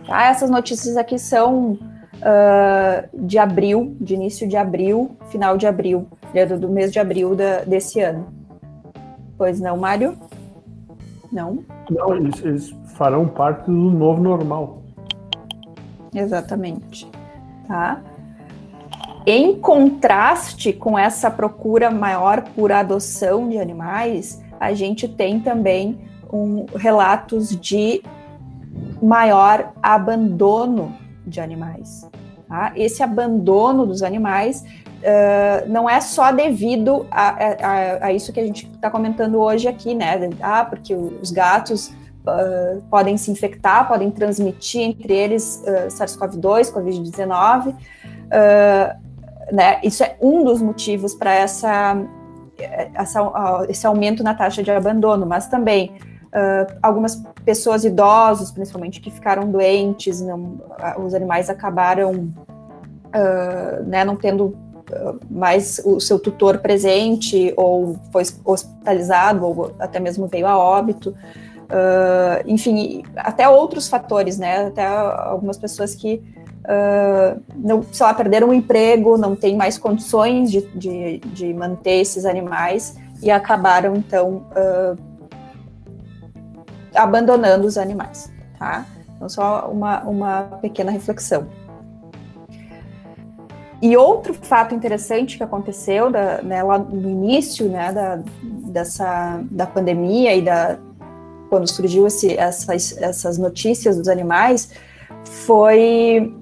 Speaker 1: Tá? Essas notícias aqui são uh, de abril, de início de abril, final de abril, do, do mês de abril da, desse ano. Pois não, Mário? Não?
Speaker 3: Não, eles, eles farão parte do novo normal.
Speaker 1: Exatamente. Tá? Em contraste com essa procura maior por adoção de animais, a gente tem também um, relatos de maior abandono de animais. Tá? Esse abandono dos animais uh, não é só devido a, a, a isso que a gente está comentando hoje aqui, né? Ah, porque os gatos uh, podem se infectar, podem transmitir entre eles uh, SARS-CoV-2, Covid-19. Né? Isso é um dos motivos para essa essa, esse aumento na taxa de abandono, mas também uh, algumas pessoas idosas, principalmente, que ficaram doentes, não, os animais acabaram uh, né, não tendo mais o seu tutor presente, ou foi hospitalizado, ou até mesmo veio a óbito. Uh, enfim, até outros fatores, né? Até algumas pessoas que uh, não, sei lá, perderam o emprego, não têm mais condições de, de, de manter esses animais e acabaram, então, uh, abandonando os animais, tá? Então, só uma, uma pequena reflexão. E outro fato interessante que aconteceu da, né, lá no início né, da, dessa, da pandemia e da, quando surgiu esse, essas, essas notícias dos animais foi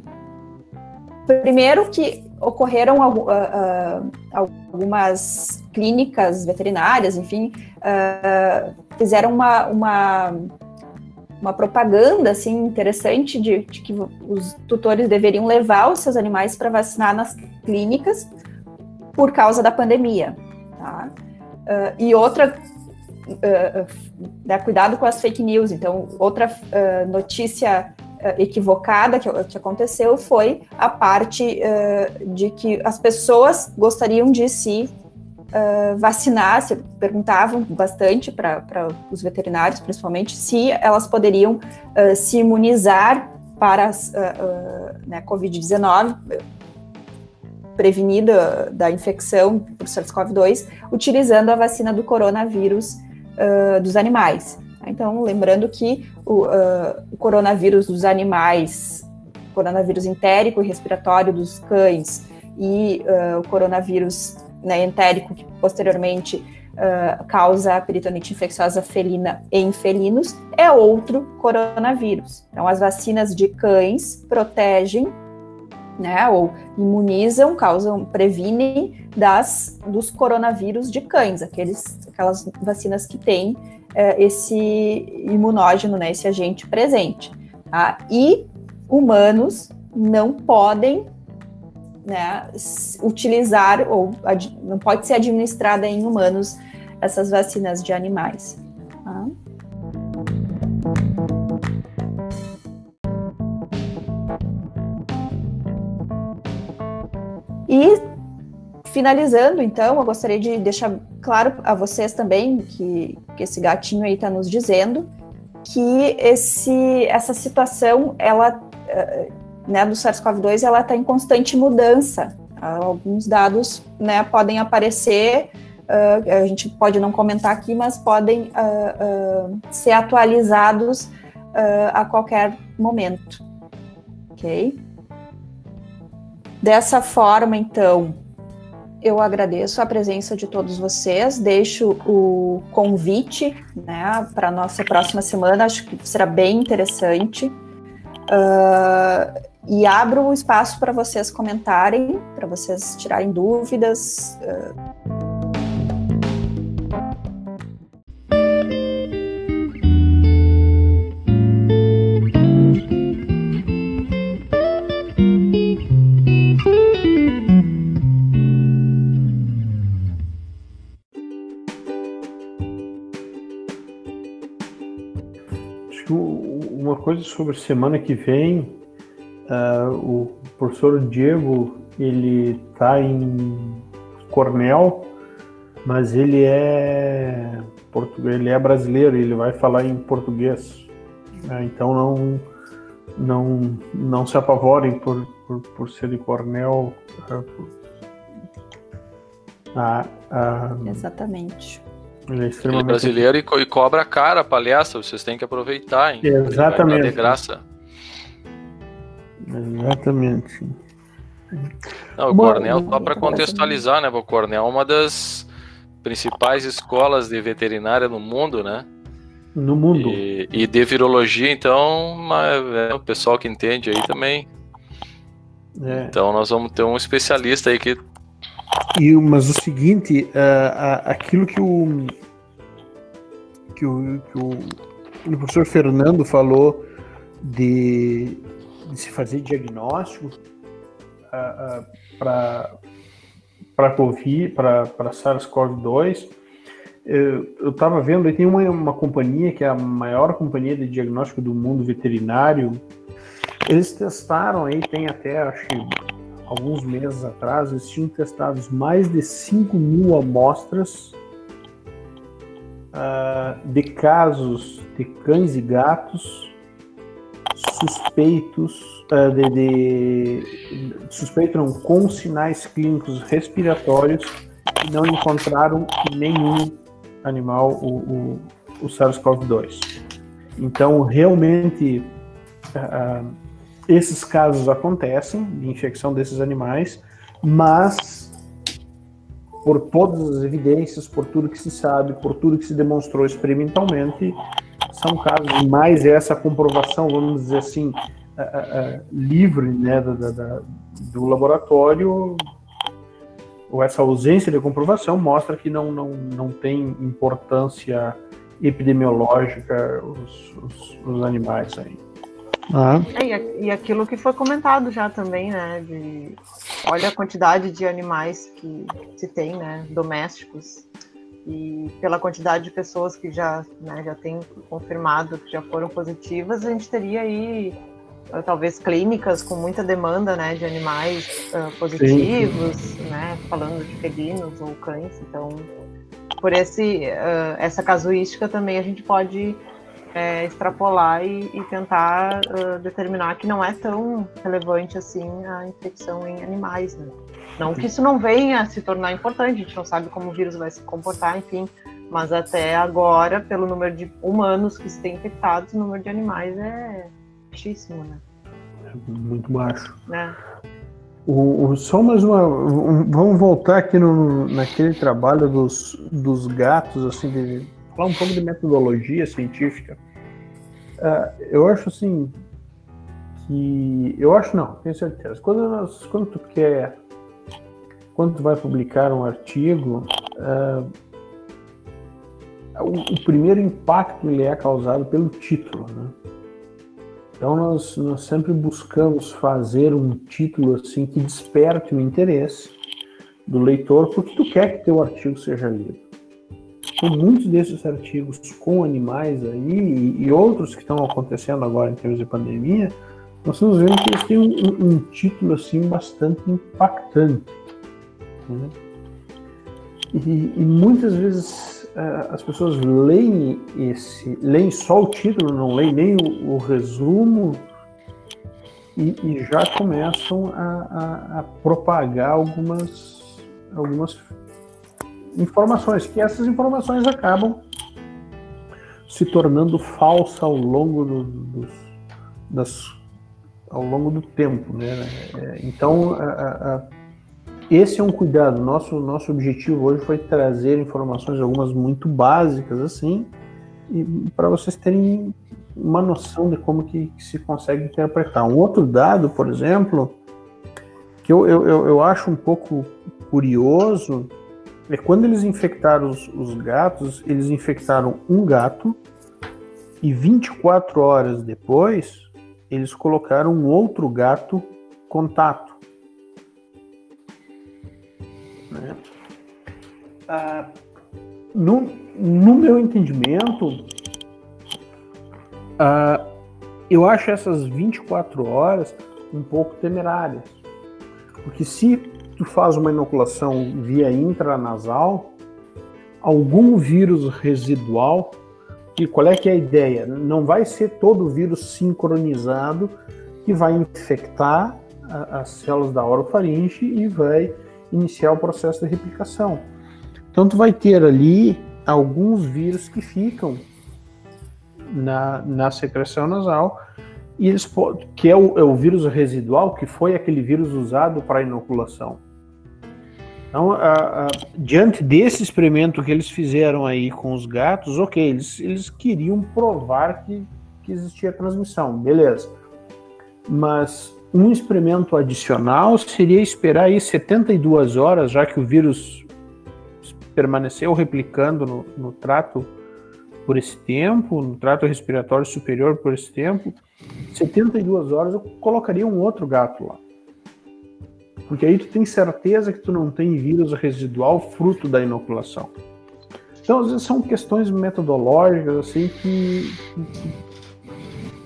Speaker 1: Primeiro que ocorreram uh, uh, algumas clínicas veterinárias, enfim, uh, fizeram uma, uma, uma, propaganda assim interessante de, de, que os tutores deveriam levar os seus animais para vacinar nas clínicas por causa da pandemia. Tá? Uh, e outra, uh, cuidado com as fake news. Então, outra notícia equivocada que, que, aconteceu foi a parte de que as pessoas gostariam de se uh, vacinar, se perguntavam bastante para os veterinários, principalmente, se elas poderiam uh, se imunizar para a né, Covid-19, prevenida da infecção por SARS-CoV-2, utilizando a vacina do coronavírus uh, dos animais. Então, lembrando que o, uh, o, coronavírus dos animais, coronavírus entérico e respiratório dos cães e uh, o coronavírus né, entérico, que posteriormente uh, causa a peritonite infecciosa felina em felinos, é outro coronavírus. Então, as vacinas de cães protegem, né, ou imunizam, causam, previnem das, dos coronavírus de cães, aqueles, aquelas vacinas que têm uh, esse imunógeno, né, esse agente presente. Tá? E humanos não podem né, utilizar ou não pode ser administrada em humanos essas vacinas de animais. Tá? E finalizando, então, eu gostaria de deixar claro a vocês também que, que esse gatinho aí está nos dizendo que esse, essa situação ela eh, né, do SARS-CoV-2 ela está em constante mudança. Alguns dados né, podem aparecer, uh, a gente pode não comentar aqui, mas podem uh, uh, ser atualizados a qualquer momento. Ok? Dessa forma, então, eu agradeço a presença de todos vocês, deixo o convite né, para a nossa próxima semana, acho que será bem interessante. Uh, e abro o espaço para vocês comentarem, para vocês tirarem dúvidas.
Speaker 3: Acho coisa sobre semana que vem Uh, o professor Diego, ele está em Cornell, mas ele é ele é brasileiro, ele vai falar em português. Né? Então não não não se apavorem por, por, por ser de Cornell. Uh,
Speaker 1: uh, Exatamente.
Speaker 2: Ele é extremamente é brasileiro e, co e cobra cara a palestra, vocês têm que aproveitar, hein?
Speaker 3: Exatamente.
Speaker 2: de graça.
Speaker 3: Exatamente.
Speaker 2: Não, o Cornell, só para contextualizar, né? O Cornell é uma das principais escolas de veterinária no mundo, né?
Speaker 3: No mundo.
Speaker 2: E, e de virologia, então, é o pessoal que entende aí também. É. Então nós vamos ter um especialista aí que.
Speaker 3: E, mas o seguinte, uh, aquilo que o, que o, que o, professor Fernando falou de de se fazer diagnóstico uh, uh, para COVID, para SARS-CoV-2. Eu estava vendo, tem uma, uma companhia que é a maior companhia de diagnóstico do mundo veterinário. Eles testaram aí, tem até acho alguns meses atrás, eles tinham testado mais de 5 mil amostras uh, de casos de cães e gatos suspeitos uh, de, de suspeitam com sinais clínicos respiratórios e não encontraram nenhum animal o, o, o SARS-CoV-2. Então, realmente, uh, esses casos acontecem de infecção desses animais, mas por todas as evidências, por tudo que se sabe, por tudo que se demonstrou experimentalmente, são casos mais essa comprovação, vamos dizer assim, uh, uh, livre né, da, da, do laboratório ou essa ausência de comprovação mostra que não, não, não tem importância epidemiológica os, os, os animais aí.
Speaker 4: Ah. É, e aquilo que foi comentado já também, né? De, olha a quantidade de animais que se tem, né? Domésticos. E pela quantidade de pessoas que já, né, já têm confirmado que já foram positivas, a gente teria aí uh, talvez clínicas com muita demanda né, de animais uh, positivos, sim. né? Falando de felinos ou cães. Então, por esse, uh, essa casuística também a gente pode é, extrapolar e, e tentar uh, determinar que não é tão relevante assim a infecção em animais, né? Não que isso não venha a se tornar importante, a gente não sabe como o vírus vai se comportar, enfim, mas até agora, pelo número de humanos que se tem infectados, o número de animais é baixíssimo, né?
Speaker 3: É muito baixo. É. O, o, só mais uma. Um, vamos voltar aqui no, naquele trabalho dos, dos gatos, assim, de falar um pouco de metodologia científica. Uh, eu acho assim que eu acho não, tenho certeza. Quando quando tu quer, quando tu vai publicar um artigo, uh, o, o, primeiro impacto ele é causado pelo título, né? Então nós, nós sempre buscamos fazer um título assim que desperte o interesse do leitor, porque tu quer que teu artigo seja lido. Então, muitos desses artigos com animais aí e, e outros que estão acontecendo agora em termos de pandemia, nós estamos vendo que eles têm um, um título assim bastante impactante. Né? E, e, muitas vezes uh, as pessoas leem esse, leem só o título, não leem nem o, o resumo e, e, já começam a, a, a propagar algumas algumas informações, que essas informações acabam se tornando falsas ao longo do, das, ao longo do tempo, né? É, então, a, a, esse é um cuidado. Nosso nosso objetivo hoje foi trazer informações, algumas muito básicas assim, para vocês terem uma noção de como que, que, se consegue interpretar. Um outro dado, por exemplo, que eu, eu, eu acho um pouco curioso é quando eles infectaram os, os gatos, eles infectaram um gato e 24 horas depois eles colocaram um outro gato contato. Né? Ah, no, no, meu entendimento, ah, eu acho essas 24 horas um pouco temerárias. Porque se tu faz uma inoculação via intranasal, algum vírus residual, e qual é que é a ideia? Não vai ser todo o vírus sincronizado que vai infectar a, as células da orofaringe e vai iniciar o processo de replicação. Então tu vai ter ali alguns vírus que ficam na, na secreção nasal e eles que é o, é o vírus residual, que foi aquele vírus usado para inoculação. Então, a, a, diante desse experimento que eles fizeram aí com os gatos, ok, eles, eles queriam provar que, que existia transmissão, beleza. Mas um experimento adicional seria esperar aí 72 horas, já que o vírus permaneceu replicando no, no trato por esse tempo, no trato respiratório superior por esse tempo, 72 horas eu colocaria um outro gato lá. Porque aí tu tem certeza que tu não tem vírus residual fruto da inoculação. Então, às vezes são questões metodológicas assim que,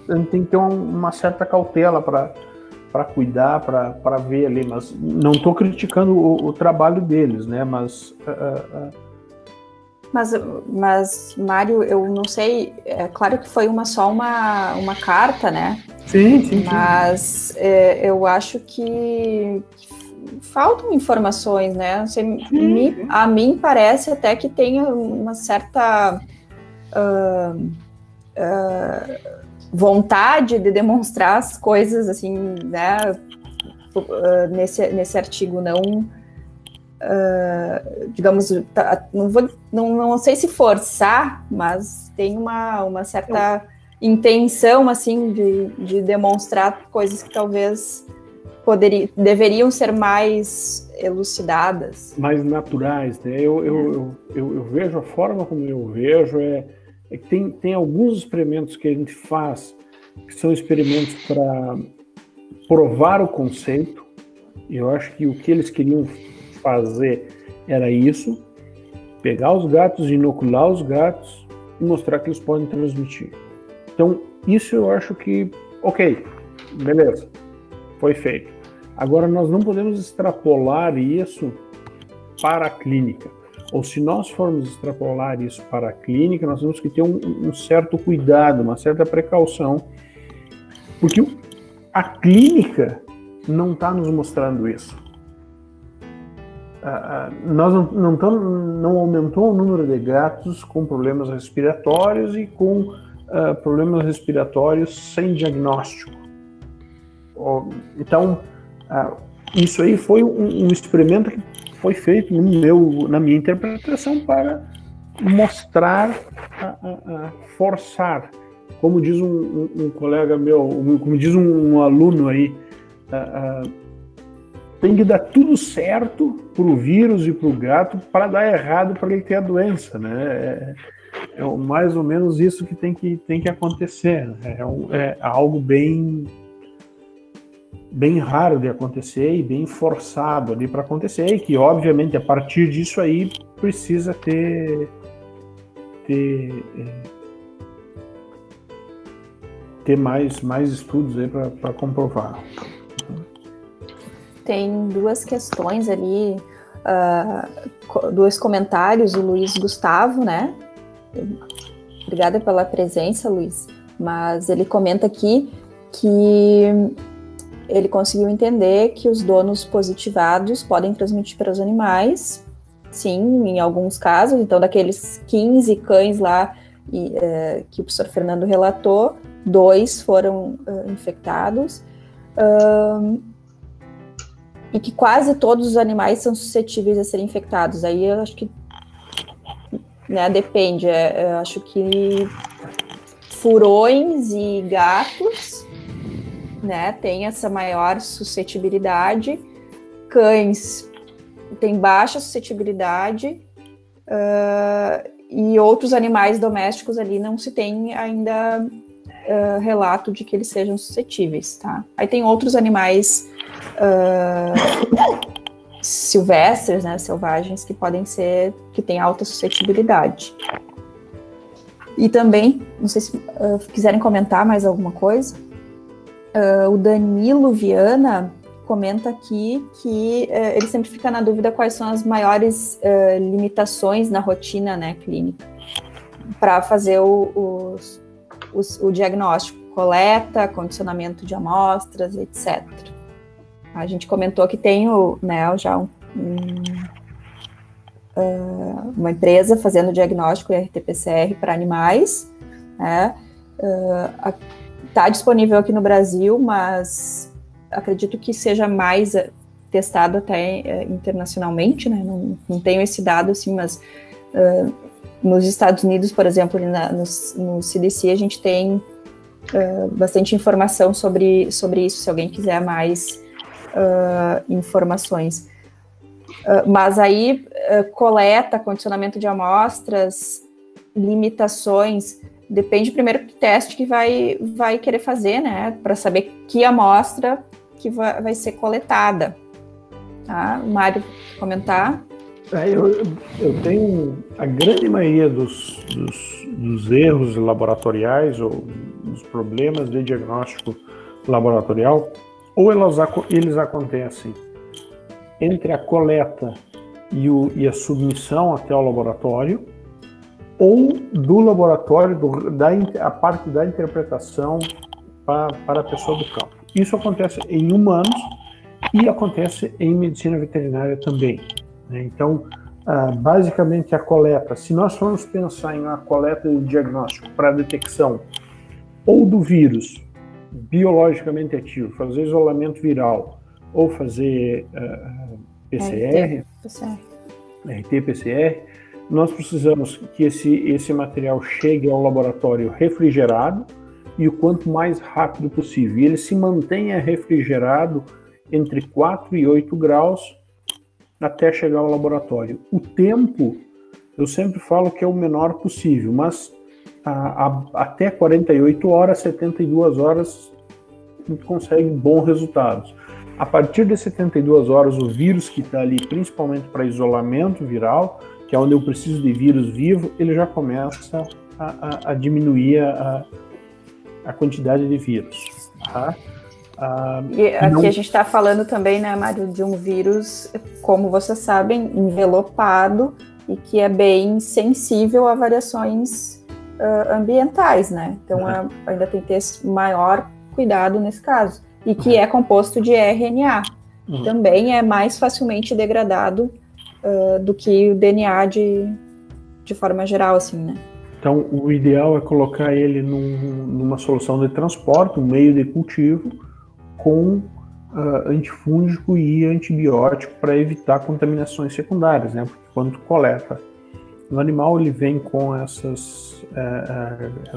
Speaker 3: a gente tem que ter uma certa cautela para para cuidar, para ver ali, mas não estou criticando o, o, trabalho deles, né? Mas uh, uh,
Speaker 1: mas, mas, Mário, eu não sei, é claro que foi uma só uma, uma carta, né?
Speaker 3: Sim, sim.
Speaker 1: Mas é, eu acho que, faltam informações, né? Sei, me, a mim parece até que tem uma certa uh, uh, vontade de demonstrar as coisas, assim, né? Uh, nesse, nesse artigo não uh, digamos, tá, não, vou, não, não sei se forçar, mas tem uma, uma certa intenção, assim, de, de demonstrar coisas que talvez poderia, deveriam ser mais elucidadas.
Speaker 3: Mais naturais, né? Eu, eu, eu, eu, eu vejo a forma como eu vejo é, é que tem, tem alguns experimentos que a gente faz que são experimentos para provar o conceito. Eu acho que o que eles queriam fazer era isso: pegar os gatos, inocular os gatos e mostrar que eles podem transmitir. Então, isso eu acho que, ok, beleza, foi feito. Agora, nós não podemos extrapolar isso para a clínica. Ou se nós formos extrapolar isso para a clínica, nós temos que ter um, um certo cuidado, uma certa precaução, porque a clínica não está nos mostrando isso. Uh, nós não, não, não, aumentou o número de gatos com problemas respiratórios e com uh, problemas respiratórios sem diagnóstico. Então, uh, isso aí foi um, um, experimento que foi feito no meu, na minha interpretação para mostrar, forçar, como diz um, um, um colega meu, como diz um, aluno aí, tem que dar tudo certo para o vírus e para o gato para dar errado para ele ter a doença, né? É, é, mais ou menos isso que tem que, tem que acontecer. Né? É, é algo bem bem raro de acontecer e bem forçado ali para acontecer e que obviamente a partir disso aí precisa ter ter é, ter mais mais estudos aí para comprovar
Speaker 1: tem duas questões ali, uh, dois comentários, o Luiz Gustavo, né? Obrigada pela presença, Luiz. Mas ele comenta aqui que ele conseguiu entender que os donos positivados podem transmitir para os animais, sim, em alguns casos. Então, daqueles 15 cães lá e, uh, que o professor Fernando relatou, dois foram uh, infectados. E que quase todos os animais são suscetíveis a serem infectados. Aí eu acho que né, depende. É, eu acho que furões e gatos né, têm essa maior suscetibilidade. Cães têm baixa suscetibilidade. Uh, e outros animais domésticos ali não se tem ainda uh, relato de que eles sejam suscetíveis, tá? Aí tem outros animais uh, silvestres, né, selvagens, que podem ser, que têm alta suscetibilidade. E também, não sei se uh, quiserem comentar mais alguma coisa, o Danilo Viana comenta aqui que uh, ele sempre fica na dúvida quais são as maiores limitações na rotina né, clínica para fazer o, o, diagnóstico, coleta, condicionamento de amostras, etc. A gente comentou que tem o, né, já um, um, uh, uma empresa fazendo diagnóstico RT-PCR para animais, né? Está uh, disponível aqui no Brasil, mas acredito que seja mais uh, testado até uh, internacionalmente, né? Não, não, tenho esse dado assim, mas uh, nos Estados Unidos, por exemplo, na, no, no, CDC, a gente tem uh, bastante informação sobre, sobre isso, se alguém quiser mais uh, informações. Uh, mas aí, coleta, condicionamento de amostras, limitações, depende primeiro do teste que vai, vai querer fazer, né? Para saber que amostra que vai, vai ser coletada. Tá? Mário, comentar?
Speaker 3: É, eu, eu tenho a grande maioria dos, dos, dos erros laboratoriais ou dos problemas de diagnóstico laboratorial ou elas, eles acontecem entre a coleta e, o, e, a submissão até o laboratório, ou do laboratório, do, da a parte da interpretação para, para a pessoa do campo. Isso acontece em humanos e acontece em medicina veterinária também. Né? Então, ah, basicamente a coleta, se nós formos pensar em uma coleta de diagnóstico para detecção ou do vírus biologicamente ativo, fazer isolamento viral ou fazer uh, PCR, RT-PCR, nós precisamos que esse, esse material chegue ao laboratório refrigerado e o quanto mais rápido possível. E ele se mantenha refrigerado entre 4 e 8 graus até chegar ao laboratório. O tempo, eu sempre falo que é o menor possível, mas a, a, até 48 horas, 72 horas, consegue bons resultados. A partir de 72 horas, o vírus que está ali, principalmente para isolamento viral, que é onde eu preciso de vírus vivo, ele já começa a, a, diminuir a, a quantidade de vírus. Tá?
Speaker 1: Ah, e aqui não... a gente está falando também, né, Mário, de um vírus, como vocês sabem, envelopado e que é bem sensível a variações uh, ambientais, né? Então uhum. ainda tem que ter maior cuidado nesse caso. E que uhum. é composto de RNA. Uhum. Também é mais facilmente degradado uh, do que o DNA de, de forma geral, assim, né?
Speaker 3: Então, o ideal é colocar ele num, numa solução de transporte, um meio de cultivo, com uh, antifúngico e antibiótico para evitar contaminações secundárias, né? Porque quando tu coleta no animal, ele vem com essas, uh,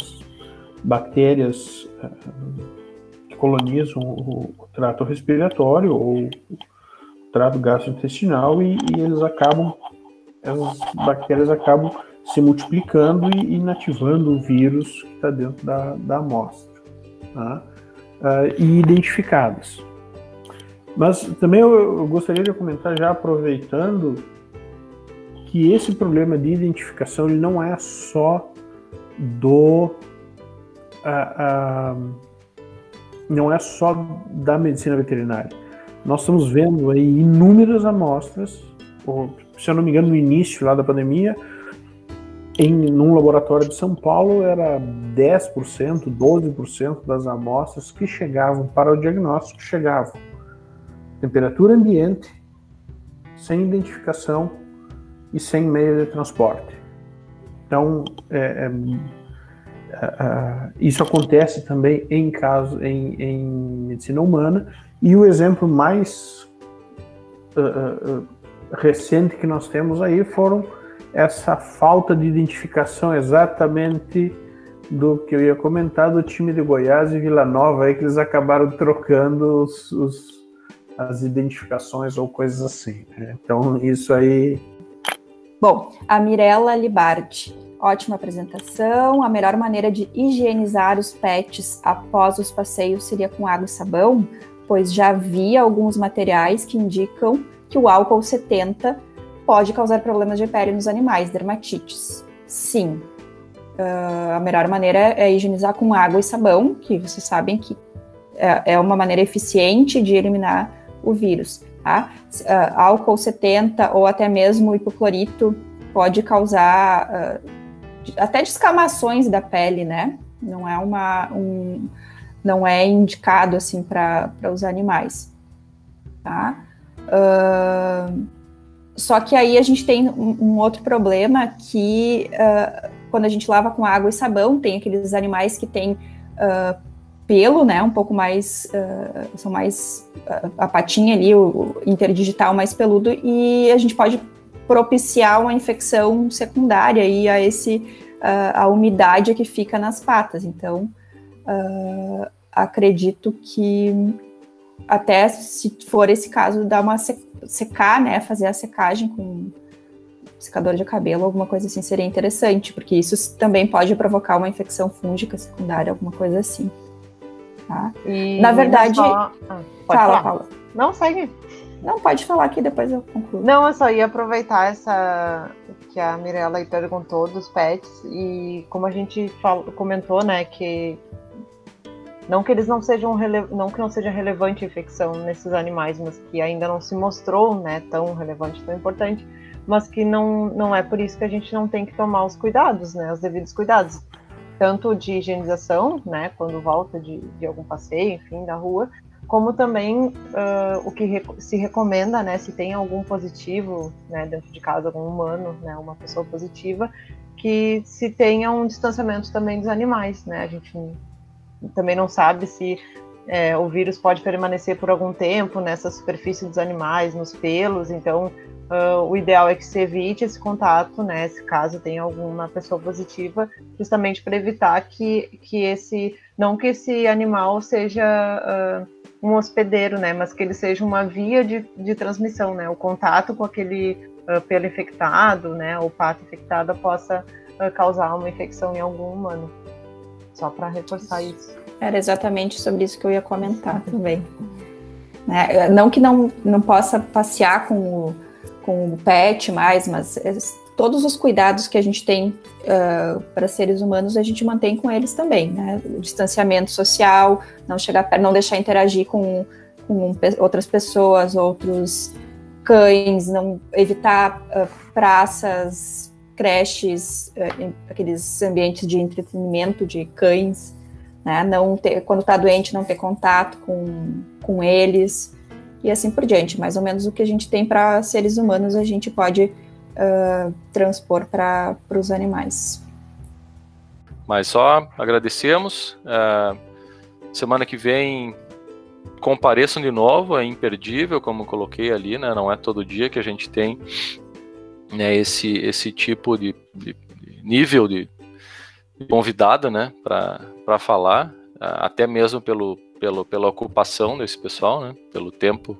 Speaker 3: bactérias que colonizam o, o, trato respiratório ou o trato gastrointestinal e, e eles acabam, essas bactérias acabam se multiplicando e inativando o vírus que está dentro da, da amostra. Tá? Uh, e identificadas. Mas também eu, eu gostaria de comentar, já aproveitando, que esse problema de identificação ele não é só do. Uh, uh, não é só da medicina veterinária. Nós estamos vendo aí inúmeras amostras, ou, se eu não me engano, no início lá da pandemia, em num laboratório de São Paulo era 10%, 12% das amostras que chegavam para o diagnóstico chegavam temperatura ambiente, sem identificação e sem meio de transporte. Então, é, é, é, isso acontece também em caso em, em, medicina humana e o exemplo mais uh, uh, recente que nós temos aí foram essa falta de identificação exatamente do que eu ia comentar do time de Goiás e Vila Nova, aí que eles acabaram trocando os, os, as identificações ou coisas assim. Né? Então, isso aí.
Speaker 1: Bom, a Mirella Libardi. Ótima apresentação. A melhor maneira de higienizar os pets após os passeios seria com água e sabão, pois já havia alguns materiais que indicam que o álcool 70 pode causar problemas de pele nos animais, dermatites. Sim. Uh, a melhor maneira é higienizar com água e sabão, que vocês sabem que é, é uma maneira eficiente de eliminar o vírus. Tá? Uh, álcool 70 ou até mesmo hipoclorito pode causar uh, até descamações da pele, né? Não é uma um, não é indicado assim para os animais, tá? Uh, só que aí a gente tem um, um outro problema que uh, quando a gente lava com água e sabão, tem aqueles animais que têm uh, pelo, né, um pouco mais, uh, são mais, a patinha ali, o, interdigital mais peludo, e a gente pode propiciar uma infecção secundária e a esse, a umidade que fica nas patas. Então, acredito que até se for esse caso, dar uma secar, né, fazer a secagem com secador de cabelo, alguma coisa assim seria interessante, porque isso também pode provocar uma infecção fúngica secundária, alguma coisa assim. Tá? E Na verdade, só... ah, fala, fala.
Speaker 4: Não, segue.
Speaker 1: Não, pode falar aqui, depois eu concluo.
Speaker 4: Não, eu só ia aproveitar essa que a Mirella perguntou dos pets e como a gente falou, comentou, né, que não que eles não sejam não que não seja relevante a infecção nesses animais, mas que ainda não se mostrou, né, tão relevante, tão importante, mas que não não é por isso que a gente não tem que tomar os cuidados, né, os devidos cuidados, tanto de higienização, né, quando volta de, de algum passeio, enfim, da rua, como também uh, o que rec se recomenda, né, se tem algum positivo, né, dentro de casa, algum humano, né, uma pessoa positiva, que se tenha um distanciamento também dos animais, né, a gente também não sabe se é, o vírus pode permanecer por algum tempo nessa superfície dos animais, nos pelos, então uh, o ideal é que se evite esse contato, né, se caso tenha alguma pessoa positiva, justamente para evitar que, que esse, não que esse animal seja uh, um hospedeiro, né? Mas que ele seja uma via de, de transmissão, né? O contato com aquele uh, pelo infectado, né? O pato infectado possa causar uma infecção em algum humano. Só para reforçar isso.
Speaker 1: Era exatamente sobre isso que eu ia comentar também. Né? Não que não, não possa passear com o, com o pet mais, mas todos os cuidados que a gente tem uh, para seres humanos a gente mantém com eles também, né? O distanciamento social, não chegar, não deixar interagir com, com outras pessoas, outros cães, não evitar uh, praças, creches, uh, aqueles ambientes de entretenimento de cães, né? Não ter, quando está doente, não ter contato com, com eles e assim por diante. Mais ou menos o que a gente tem para seres humanos a gente pode uh, transpor para os animais.
Speaker 2: Mas só agradecemos. Uh, semana que vem compareçam de novo, é imperdível, como coloquei ali, né? Não é todo dia que a gente tem né, esse, esse tipo de, de, nível de, convidado, né? Para falar, até mesmo pelo, pelo, pela ocupação desse pessoal, né? Pelo tempo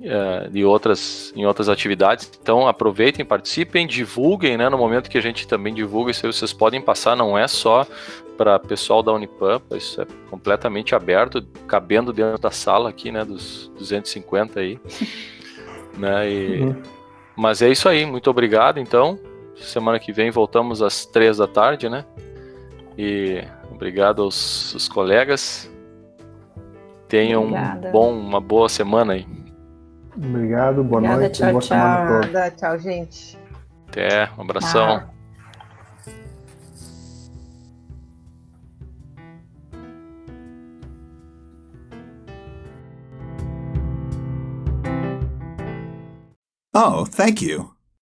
Speaker 2: uh, de outras, em outras atividades. Então aproveitem, participem, divulguem, né? No momento que a gente também divulga, isso aí vocês podem passar, não é só para pessoal da Unipampa, isso é completamente aberto, cabendo dentro da sala aqui, né? Dos 250 aí. né? E, uhum. Mas é isso aí, muito obrigado então. Semana que vem voltamos às três da tarde, né? E obrigado aos, aos colegas. Tenham um bom, uma boa semana aí.
Speaker 3: Obrigado, boa
Speaker 4: Obrigada,
Speaker 3: noite.
Speaker 4: Tchau,
Speaker 3: boa
Speaker 4: tchau. semana toda. Tchau, gente.
Speaker 2: Até, um abração. Tchau.
Speaker 5: Oh, thank you.